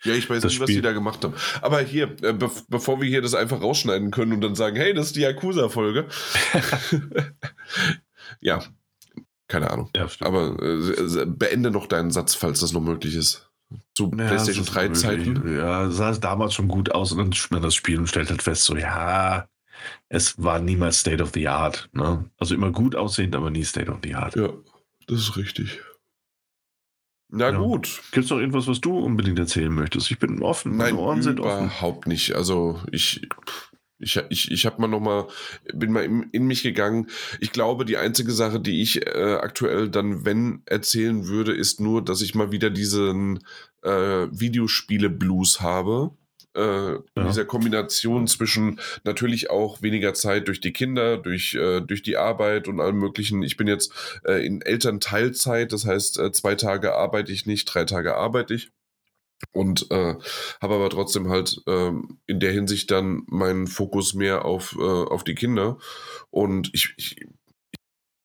Ja, ich weiß das nicht, was die da gemacht haben. Aber hier, äh, be bevor wir hier das einfach rausschneiden können und dann sagen, hey, das ist die Yakuza-Folge. ja, keine Ahnung. Ja, Aber äh, beende noch deinen Satz, falls das noch möglich ist. Zu ja, PlayStation 3 Zeiten. Ja, sah es damals schon gut aus und dann spielt man das Spiel und stellt halt fest, so, ja, es war niemals State of the Art. Ne? Also immer gut aussehend, aber nie State of the Art. Ja, das ist richtig. Na ja. gut. Gibt es noch irgendwas, was du unbedingt erzählen möchtest? Ich bin offen. Meine Nein, Ohren sind offen. Überhaupt nicht. Also ich, ich, ich, ich habe mal noch mal, bin mal in, in, mich gegangen. Ich glaube, die einzige Sache, die ich äh, aktuell dann, wenn erzählen würde, ist nur, dass ich mal wieder diesen äh, Videospiele-Blues habe äh, ja. dieser Kombination zwischen natürlich auch weniger Zeit durch die Kinder, durch, äh, durch die Arbeit und allem möglichen. Ich bin jetzt äh, in Elternteilzeit, das heißt, äh, zwei Tage arbeite ich nicht, drei Tage arbeite ich. Und äh, habe aber trotzdem halt äh, in der Hinsicht dann meinen Fokus mehr auf, äh, auf die Kinder. Und ich, ich, ich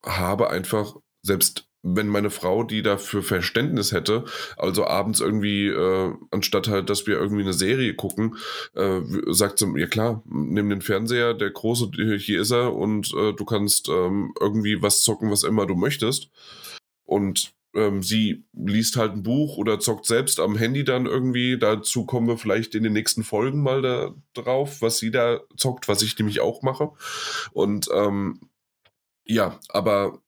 habe einfach selbst wenn meine Frau, die dafür Verständnis hätte, also abends irgendwie, äh, anstatt halt, dass wir irgendwie eine Serie gucken, äh, sagt sie, ja klar, nimm den Fernseher, der große, hier ist er und äh, du kannst ähm, irgendwie was zocken, was immer du möchtest. Und ähm, sie liest halt ein Buch oder zockt selbst am Handy dann irgendwie. Dazu kommen wir vielleicht in den nächsten Folgen mal da drauf, was sie da zockt, was ich nämlich auch mache. Und ähm, ja, aber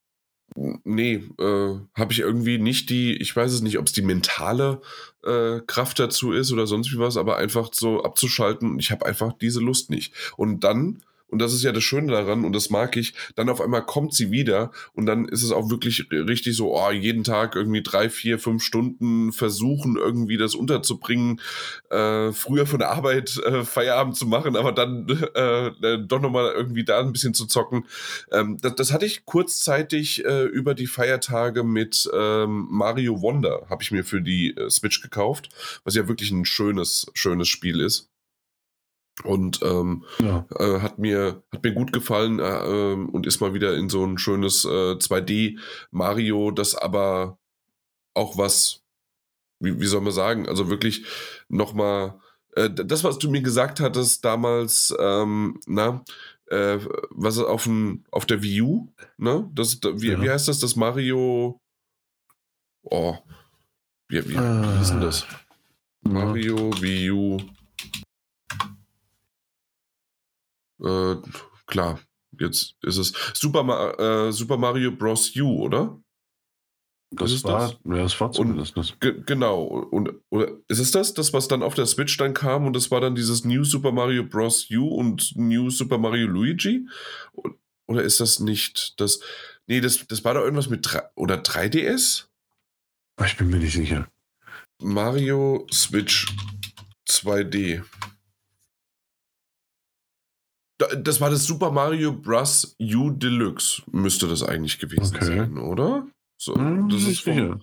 nee, äh, habe ich irgendwie nicht die, ich weiß es nicht, ob es die mentale äh, Kraft dazu ist oder sonst wie was, aber einfach so abzuschalten, ich habe einfach diese Lust nicht. Und dann und das ist ja das Schöne daran und das mag ich, dann auf einmal kommt sie wieder und dann ist es auch wirklich richtig so, oh, jeden Tag irgendwie drei, vier, fünf Stunden versuchen, irgendwie das unterzubringen, äh, früher von der Arbeit äh, Feierabend zu machen, aber dann äh, äh doch nochmal irgendwie da ein bisschen zu zocken. Ähm, das, das, hatte ich kurzzeitig äh, über die Feiertage mit ähm, Mario Wonder, habe ich mir für die äh, Switch gekauft, was ja wirklich ein schönes, schönes Spiel ist. Und ähm, ja. äh, hat mir hat mir gut gefallen äh, ähm, und ist mal wieder in so ein schönes äh, 2D Mario, das aber auch was, wie, wie soll man sagen, also wirklich nochmal äh, das, was du mir gesagt hattest damals, ähm, na, äh, was auf, dem, auf der Wii U, ne? Das, wie, ja. wie heißt das, das Mario? Oh, wie, wie, wie ist denn das? Ah. Mario Wii U Äh, klar, jetzt ist es Super, Ma äh, Super Mario Bros. U, oder? Das, das war, das? Ja, das war zumindest das. Genau. Und oder ist es das, das, was dann auf der Switch dann kam und das war dann dieses New Super Mario Bros. U und New Super Mario Luigi? Oder ist das nicht das? Nee, das, das war da irgendwas mit 3, oder 3DS? Ich bin mir nicht sicher. Mario Switch 2D. Das war das Super Mario Bros. U Deluxe, müsste das eigentlich gewesen okay. sein, oder? So, hm, das ist vom,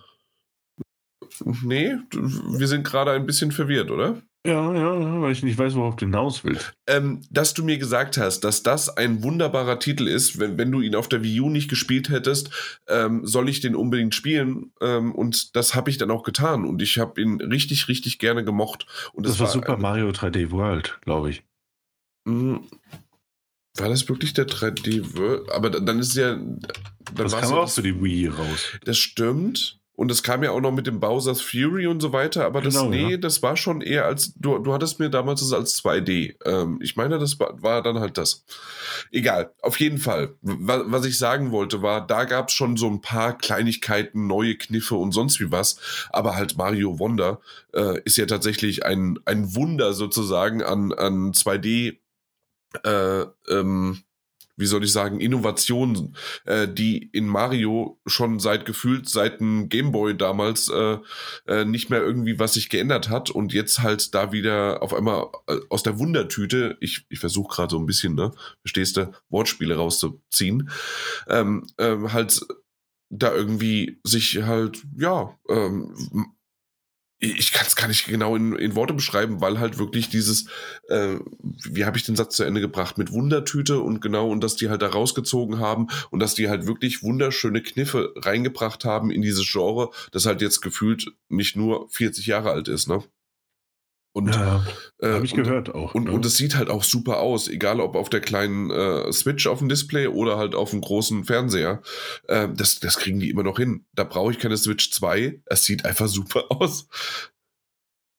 Nee, wir sind gerade ein bisschen verwirrt, oder? Ja, ja, weil ich nicht weiß, worauf du hinaus willst. Ähm, dass du mir gesagt hast, dass das ein wunderbarer Titel ist, wenn, wenn du ihn auf der Wii U nicht gespielt hättest, ähm, soll ich den unbedingt spielen. Ähm, und das habe ich dann auch getan. Und ich habe ihn richtig, richtig gerne gemocht. Und das, das war, war Super Mario 3D World, glaube ich. War das wirklich der 3D World? Aber dann ist ja. Dann das kam auch für die Wii raus. Das stimmt. Und das kam ja auch noch mit dem Bowser's Fury und so weiter, aber genau, das, nee, ja. das war schon eher als, du, du hattest mir damals das als 2D. Ähm, ich meine, das war, war, dann halt das. Egal, auf jeden Fall. Was, was ich sagen wollte, war, da gab es schon so ein paar Kleinigkeiten, neue Kniffe und sonst wie was, aber halt Mario Wonder äh, ist ja tatsächlich ein, ein Wunder sozusagen an, an 2D äh, ähm, wie soll ich sagen, Innovationen, äh, die in Mario schon seit gefühlt seit dem Gameboy damals äh, äh, nicht mehr irgendwie was sich geändert hat und jetzt halt da wieder auf einmal äh, aus der Wundertüte, ich, ich versuche gerade so ein bisschen, ne, verstehst du, Wortspiele rauszuziehen, ähm, ähm, halt da irgendwie sich halt, ja, ähm, ich kann es gar nicht genau in, in, Worte beschreiben, weil halt wirklich dieses, äh, wie habe ich den Satz zu Ende gebracht, mit Wundertüte und genau, und dass die halt da rausgezogen haben und dass die halt wirklich wunderschöne Kniffe reingebracht haben in dieses Genre, das halt jetzt gefühlt nicht nur 40 Jahre alt ist, ne? Und, ja, äh, habe ich und, gehört auch. Und, ne? und es sieht halt auch super aus, egal ob auf der kleinen äh, Switch auf dem Display oder halt auf dem großen Fernseher. Äh, das, das kriegen die immer noch hin. Da brauche ich keine Switch 2. Es sieht einfach super aus.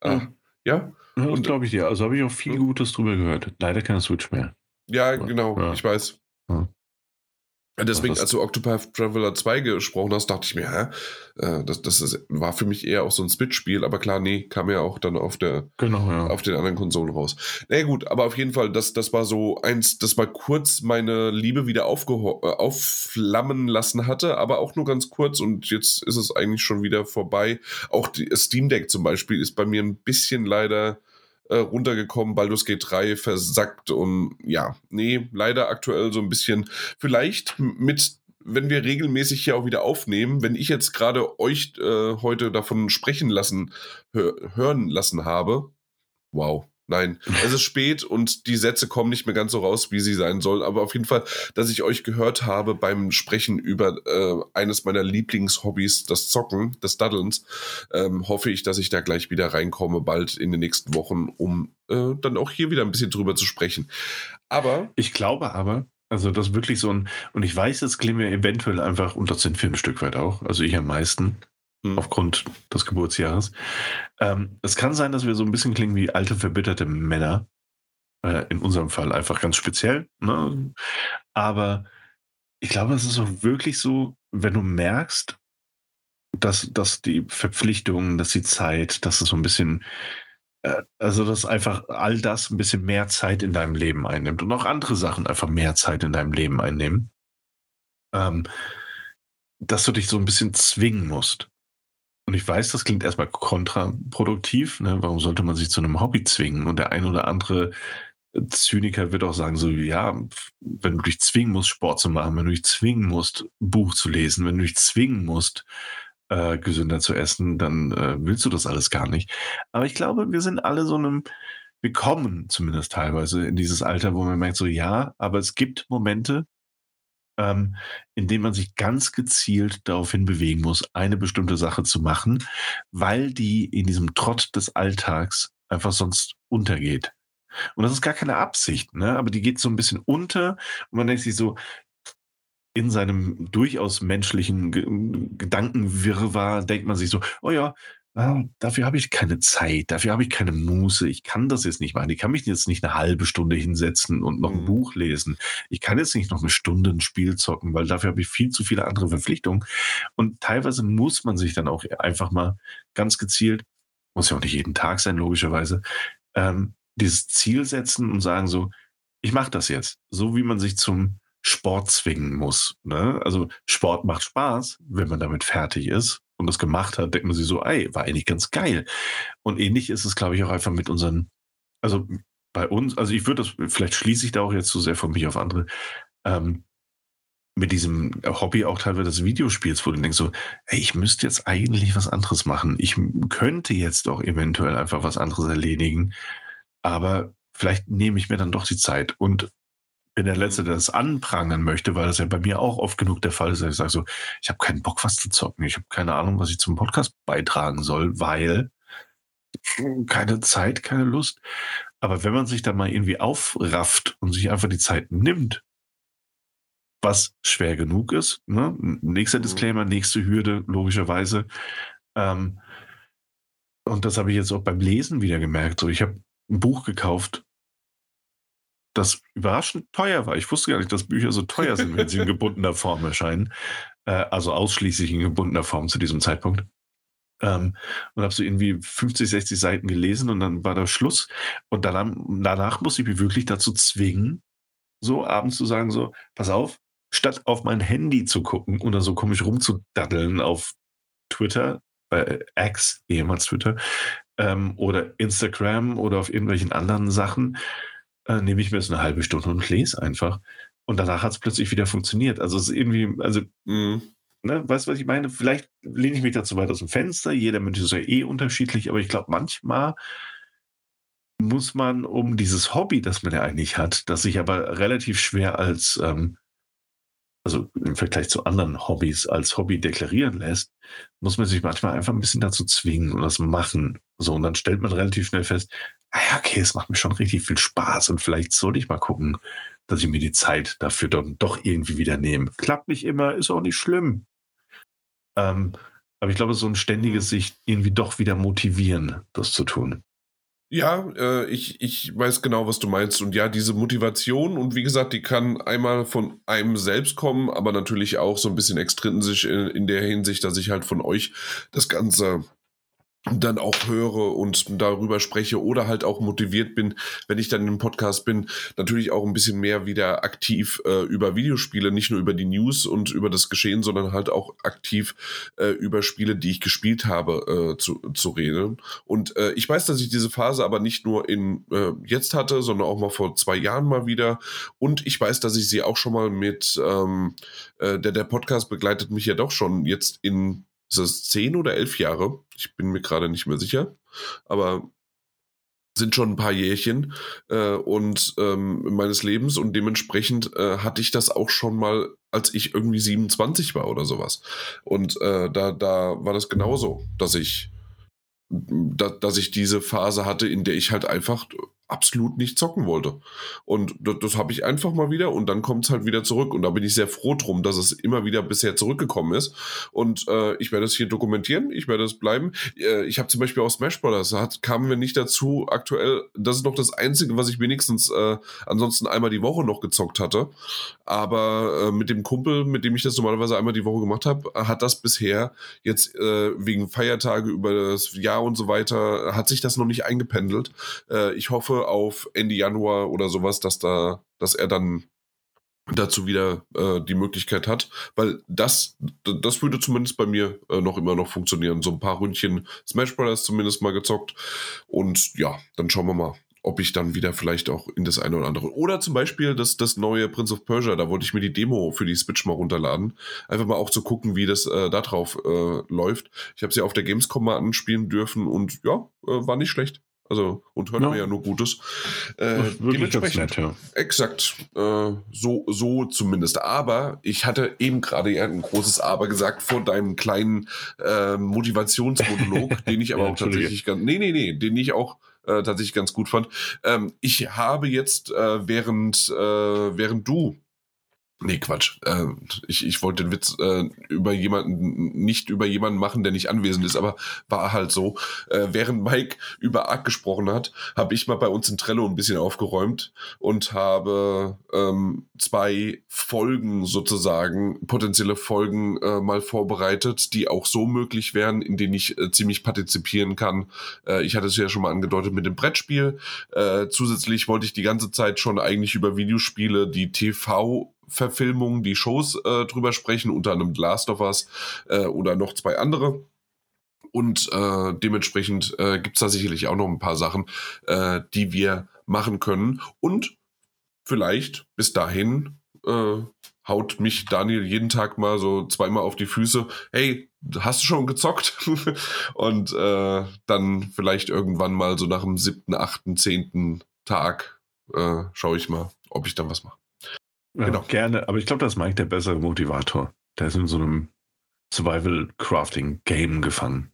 Ah, ja. ja. und glaube ich dir. Also habe ich auch viel Gutes drüber gehört. Leider keine Switch mehr. Ja, genau. Ja. Ich weiß. Ja. Deswegen, als du Octopath Traveler 2 gesprochen hast, dachte ich mir, hä? Äh, das, das ist, war für mich eher auch so ein Switch-Spiel, aber klar, nee, kam ja auch dann auf der genau, ja. auf den anderen Konsolen raus. Na naja, gut, aber auf jeden Fall, das, das war so eins, das mal kurz meine Liebe wieder äh, aufflammen lassen hatte, aber auch nur ganz kurz und jetzt ist es eigentlich schon wieder vorbei. Auch die Steam Deck zum Beispiel ist bei mir ein bisschen leider äh, runtergekommen, Baldur's Gate 3 versackt und ja, nee, leider aktuell so ein bisschen, vielleicht mit wenn wir regelmäßig hier auch wieder aufnehmen, wenn ich jetzt gerade euch äh, heute davon sprechen lassen, hör, hören lassen habe, wow, Nein, es ist spät und die Sätze kommen nicht mehr ganz so raus, wie sie sein sollen. Aber auf jeden Fall, dass ich euch gehört habe beim Sprechen über äh, eines meiner Lieblingshobbys, das Zocken, des Daddelns, ähm, hoffe ich, dass ich da gleich wieder reinkomme, bald in den nächsten Wochen, um äh, dann auch hier wieder ein bisschen drüber zu sprechen. Aber. Ich glaube aber, also das ist wirklich so ein, und ich weiß, es klingen wir eventuell einfach, und das sind wir ein Stück weit auch, also ich am meisten. Aufgrund des Geburtsjahres. Ähm, es kann sein, dass wir so ein bisschen klingen wie alte, verbitterte Männer. Äh, in unserem Fall einfach ganz speziell. Ne? Aber ich glaube, es ist auch wirklich so, wenn du merkst, dass, dass die Verpflichtungen, dass die Zeit, dass es so ein bisschen Äh, also, dass einfach all das ein bisschen mehr Zeit in deinem Leben einnimmt und auch andere Sachen einfach mehr Zeit in deinem Leben einnehmen. Ähm, dass du dich so ein bisschen zwingen musst. Und ich weiß, das klingt erstmal kontraproduktiv. Ne? Warum sollte man sich zu einem Hobby zwingen? Und der ein oder andere Zyniker wird auch sagen, so, ja, wenn du dich zwingen musst, Sport zu machen, wenn du dich zwingen musst, Buch zu lesen, wenn du dich zwingen musst, äh, gesünder zu essen, dann äh, willst du das alles gar nicht. Aber ich glaube, wir sind alle so einem, wir kommen zumindest teilweise in dieses Alter, wo man merkt, so, ja, aber es gibt Momente, ähm, in denen man sich ganz gezielt daraufhin bewegen muss, eine bestimmte Sache zu machen, weil die in diesem Trott des Alltags einfach sonst untergeht. Und das ist gar keine Absicht, ne? aber die geht so ein bisschen unter und man denkt sich so, in seinem durchaus menschlichen Ge Gedankenwirrwarr denkt man sich so, oh ja, ah, dafür habe ich keine Zeit, dafür habe ich keine Muße, ich kann das jetzt nicht machen, ich kann mich jetzt nicht eine halbe Stunde hinsetzen und noch ein mhm. Buch lesen, ich kann jetzt nicht noch eine Stunde ein Spiel zocken, weil dafür habe ich viel zu viele andere Verpflichtungen. Und teilweise muss man sich dann auch einfach mal ganz gezielt, muss ja auch nicht jeden Tag sein, logischerweise, ähm, dieses Ziel setzen und sagen so, ich mache das jetzt. So wie man sich zum Sport zwingen muss. Ne? Also Sport macht Spaß, wenn man damit fertig ist und das gemacht hat, denkt man sich so, ey, war eigentlich ganz geil. Und ähnlich ist es, glaube ich, auch einfach mit unseren, also bei uns, also ich würde das, vielleicht schließe ich da auch jetzt zu so sehr von mich auf andere, ähm, mit diesem Hobby auch teilweise des Videospiels, wo du denkst so, ey, ich müsste jetzt eigentlich was anderes machen. Ich könnte jetzt auch eventuell einfach was anderes erledigen. Aber vielleicht nehme ich mir dann doch die Zeit und bin der Letzte, der das anprangern möchte, weil das ja bei mir auch oft genug der Fall ist. Ich sage so, ich habe keinen Bock, was zu zocken. Ich habe keine Ahnung, was ich zum Podcast beitragen soll, weil keine Zeit, keine Lust. Aber wenn man sich da mal irgendwie aufrafft und sich einfach die Zeit nimmt, was schwer genug ist, ne? nächster mhm. Disclaimer, nächste Hürde, logischerweise. Ähm, und das habe ich jetzt auch beim Lesen wieder gemerkt. So, ich habe ein Buch gekauft, das überraschend teuer war. Ich wusste gar nicht, dass Bücher so teuer sind, wenn sie in gebundener Form erscheinen. Äh, also ausschließlich in gebundener Form zu diesem Zeitpunkt. Ähm, und habe so irgendwie 50, 60 Seiten gelesen und dann war der Schluss. Und dann, danach musste ich mich wirklich dazu zwingen, so abends zu sagen, so, pass auf, statt auf mein Handy zu gucken oder so komisch rumzudaddeln auf Twitter, bei X, ehemals Twitter, ähm, oder Instagram oder auf irgendwelchen anderen Sachen, äh, nehme ich mir jetzt eine halbe Stunde und lese einfach. Und danach hat es plötzlich wieder funktioniert. Also es ist irgendwie, also, mh, ne, weißt du, was ich meine? Vielleicht lehne ich mich dazu weit aus dem Fenster. Jeder Mensch ist ja eh unterschiedlich, aber ich glaube, manchmal muss man um dieses Hobby, das man ja eigentlich hat, das sich aber relativ schwer als ähm, also im Vergleich zu anderen Hobbys als Hobby deklarieren lässt, muss man sich manchmal einfach ein bisschen dazu zwingen und das machen. So, und dann stellt man relativ schnell fest, ah ja, okay, es macht mir schon richtig viel Spaß und vielleicht soll ich mal gucken, dass ich mir die Zeit dafür dann doch irgendwie wieder nehme. Klappt nicht immer, ist auch nicht schlimm. Ähm, aber ich glaube, so ein ständiges sich irgendwie doch wieder motivieren, das zu tun. Ja, äh, ich, ich weiß genau, was du meinst. Und ja, diese Motivation, und wie gesagt, die kann einmal von einem selbst kommen, aber natürlich auch so ein bisschen extrinsisch in, in der Hinsicht, dass ich halt von euch das Ganze dann auch höre und darüber spreche oder halt auch motiviert bin, wenn ich dann im Podcast bin, natürlich auch ein bisschen mehr wieder aktiv äh, über Videospiele, nicht nur über die News und über das Geschehen, sondern halt auch aktiv äh, über Spiele, die ich gespielt habe, äh, zu, zu reden. Und äh, ich weiß, dass ich diese Phase aber nicht nur in äh, jetzt hatte, sondern auch mal vor zwei Jahren mal wieder. Und ich weiß, dass ich sie auch schon mal mit ähm, äh, der, der Podcast begleitet mich ja doch schon jetzt in ist das zehn oder elf Jahre? Ich bin mir gerade nicht mehr sicher. Aber sind schon ein paar Jährchen äh, und ähm, meines Lebens und dementsprechend äh, hatte ich das auch schon mal, als ich irgendwie 27 war oder sowas. Und äh, da, da war das genauso, dass ich, da, dass ich diese Phase hatte, in der ich halt einfach absolut nicht zocken wollte. Und das, das habe ich einfach mal wieder und dann kommt es halt wieder zurück. Und da bin ich sehr froh drum, dass es immer wieder bisher zurückgekommen ist. Und äh, ich werde es hier dokumentieren, ich werde es bleiben. Äh, ich habe zum Beispiel auch Smash Bros. hat kamen wir nicht dazu. Aktuell, das ist noch das Einzige, was ich wenigstens äh, ansonsten einmal die Woche noch gezockt hatte. Aber äh, mit dem Kumpel, mit dem ich das normalerweise einmal die Woche gemacht habe, hat das bisher jetzt äh, wegen Feiertage über das Jahr und so weiter, hat sich das noch nicht eingependelt. Äh, ich hoffe auf Ende Januar oder sowas, dass da, dass er dann dazu wieder äh, die Möglichkeit hat, weil das, das würde zumindest bei mir äh, noch immer noch funktionieren. So ein paar Ründchen Smash Brothers zumindest mal gezockt und ja, dann schauen wir mal, ob ich dann wieder vielleicht auch in das eine oder andere. Oder zum Beispiel das, das neue Prince of Persia, da wollte ich mir die Demo für die Switch mal runterladen. Einfach mal auch zu gucken, wie das äh, da drauf äh, läuft. Ich habe sie auf der Gamescom mal anspielen dürfen und ja, äh, war nicht schlecht. Also, und hört ja. man ja nur Gutes. Äh, dementsprechend. Nett, ja. Exakt. Äh, so, so zumindest. Aber ich hatte eben gerade ja ein großes Aber gesagt vor deinem kleinen äh, Motivationsmonolog, den ich aber ja, auch tatsächlich ganz. Nee, nee, nee, den ich auch äh, tatsächlich ganz gut fand. Ähm, ich habe jetzt, äh, während, äh, während du Nee, Quatsch. Äh, ich, ich wollte den Witz äh, über jemanden, nicht über jemanden machen, der nicht anwesend ist, aber war halt so. Äh, während Mike über Arc gesprochen hat, habe ich mal bei uns in Trello ein bisschen aufgeräumt und habe ähm, zwei Folgen sozusagen, potenzielle Folgen äh, mal vorbereitet, die auch so möglich wären, in denen ich äh, ziemlich partizipieren kann. Äh, ich hatte es ja schon mal angedeutet mit dem Brettspiel. Äh, zusätzlich wollte ich die ganze Zeit schon eigentlich über Videospiele, die TV Verfilmungen, die Shows äh, drüber sprechen, unter anderem Last of Us äh, oder noch zwei andere. Und äh, dementsprechend äh, gibt es da sicherlich auch noch ein paar Sachen, äh, die wir machen können. Und vielleicht bis dahin äh, haut mich Daniel jeden Tag mal so zweimal auf die Füße. Hey, hast du schon gezockt? und äh, dann vielleicht irgendwann mal so nach dem siebten, achten, zehnten Tag äh, schaue ich mal, ob ich dann was mache. Ja, genau. Gerne, aber ich glaube, das ist Mike der bessere Motivator. Der ist in so einem Survival-Crafting-Game gefangen.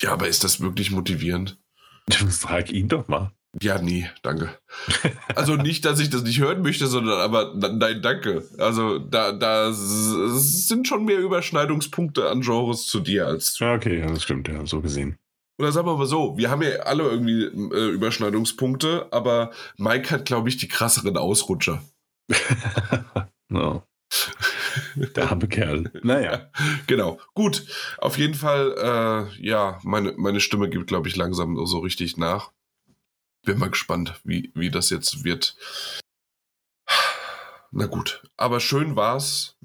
Ja, aber ist das wirklich motivierend? Frag ihn doch mal. Ja, nie, danke. Also nicht, dass ich das nicht hören möchte, sondern aber nein, danke. Also da, da sind schon mehr Überschneidungspunkte an Genres zu dir als. Ja, okay, ja, das stimmt, ja, so gesehen. Oder sagen wir mal so, wir haben ja alle irgendwie äh, Überschneidungspunkte, aber Mike hat, glaube ich, die krasseren Ausrutscher. no. Der arme Kerl. Naja. Genau. Gut. Auf jeden Fall, äh, ja, meine, meine Stimme gibt, glaube ich, langsam so richtig nach. Bin mal gespannt, wie, wie das jetzt wird. Na gut. Aber schön war's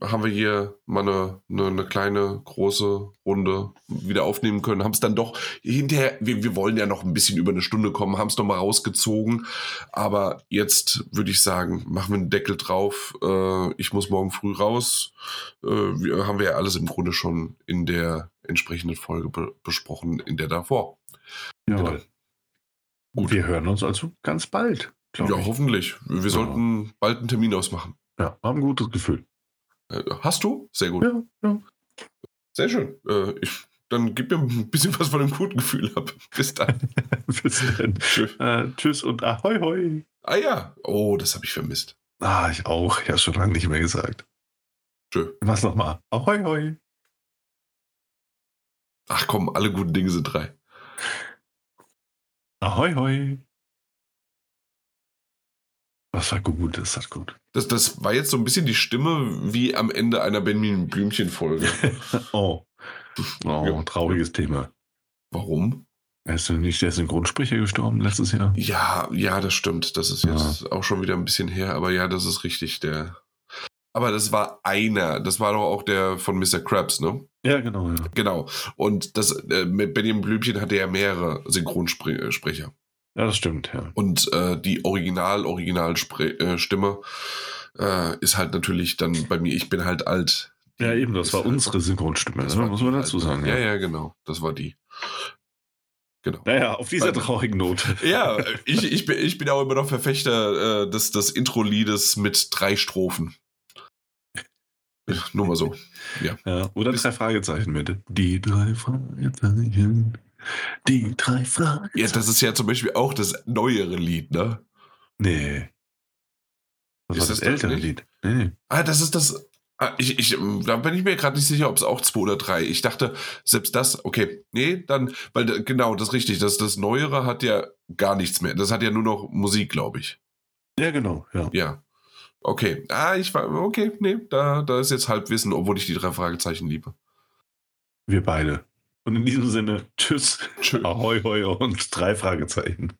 haben wir hier mal eine, eine, eine, kleine, große Runde wieder aufnehmen können. Haben es dann doch hinterher, wir, wir wollen ja noch ein bisschen über eine Stunde kommen, haben es noch mal rausgezogen. Aber jetzt würde ich sagen, machen wir einen Deckel drauf. Äh, ich muss morgen früh raus. Äh, wir, haben wir ja alles im Grunde schon in der entsprechenden Folge be besprochen, in der davor. Ja. Genau. Gut. Wir hören uns also ganz bald. Ja, ich. hoffentlich. Wir ja. sollten bald einen Termin ausmachen. Ja, haben ein gutes Gefühl. Äh, hast du? Sehr gut. Ja, ja. Sehr schön. Äh, ich, dann gib mir ein bisschen was von dem guten Gefühl ab. Bis dann. Bis dann. Tschüss. Äh, tschüss und ahoi hoi. Ah ja. Oh, das habe ich vermisst. Ah, ich auch. Ich habe schon lange nicht mehr gesagt. Tschö. Was nochmal? Ahoi hoi. Ach komm, alle guten Dinge sind drei. Ahoi hoi. Das war gut, das war gut. Das, das war jetzt so ein bisschen die Stimme wie am Ende einer Benjamin Blümchen-Folge. oh. Oh, ja. trauriges Thema. Warum? Er ist nicht der Synchronsprecher gestorben letztes Jahr? Ja, ja, das stimmt. Das ist jetzt ja. auch schon wieder ein bisschen her, aber ja, das ist richtig. Der. Aber das war einer. Das war doch auch der von Mr. Krabs, ne? Ja, genau. Ja. Genau. Und das äh, Benjamin Blümchen hatte ja mehrere Synchronsprecher. Ja, das stimmt, ja. Und äh, die Original-Original-Stimme äh, äh, ist halt natürlich dann bei mir, ich bin halt alt. Ja, eben, das war halt unsere Synchronstimme, das ne? muss man dazu sagen. Ja. ja, ja, genau. Das war die. Genau. Naja, auf dieser traurigen Note. Ja, ich, ich, bin, ich bin auch immer noch Verfechter äh, des, des Intro-Liedes mit drei Strophen. Nur mal so. Ja. ja oder drei Fragezeichen mit. Die drei Fragezeichen. Die drei Fragen. Ja, das ist ja zum Beispiel auch das neuere Lied, ne? Nee. Das Ist war das, das ältere nicht? Lied. Nee. Ah, das ist das. Ah, ich, ich, da bin ich mir gerade nicht sicher, ob es auch zwei oder drei. Ich dachte, selbst das, okay, nee, dann, weil genau, das ist richtig. Das, das Neuere hat ja gar nichts mehr. Das hat ja nur noch Musik, glaube ich. Ja, genau. Ja. Ja. Okay. Ah, ich war, okay, nee, da, da ist jetzt Halbwissen, obwohl ich die drei Fragezeichen liebe. Wir beide. Und in diesem Sinne, tschüss, Tschö. ahoi, hoi und drei Fragezeichen.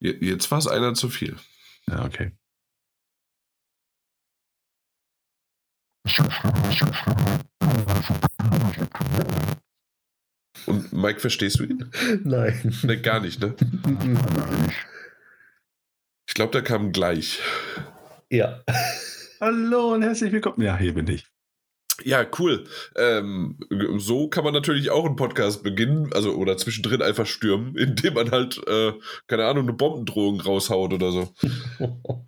Je- Jetzt war es einer zu viel. Ja, okay. Und Mike, verstehst du ihn? Nein. Nee, gar nicht, ne? Ich glaube, der kam gleich. ja. Hallo und herzlich willkommen. Ja, hier bin ich. Ja, cool. Ähm, so kann man natürlich auch einen Podcast beginnen, also oder zwischendrin einfach stürmen, indem man halt, äh, keine Ahnung, eine Bombendrohung raushaut oder so.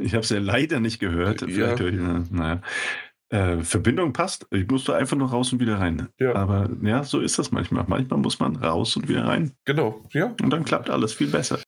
Ich habe es ja leider nicht gehört. Ja. Vielleicht ich, naja. Äh, Verbindung passt. Ich musste einfach nur raus und wieder rein. Ja. Aber ja, so ist das manchmal. Manchmal muss man raus und wieder rein. Genau, ja. Und dann klappt alles viel besser.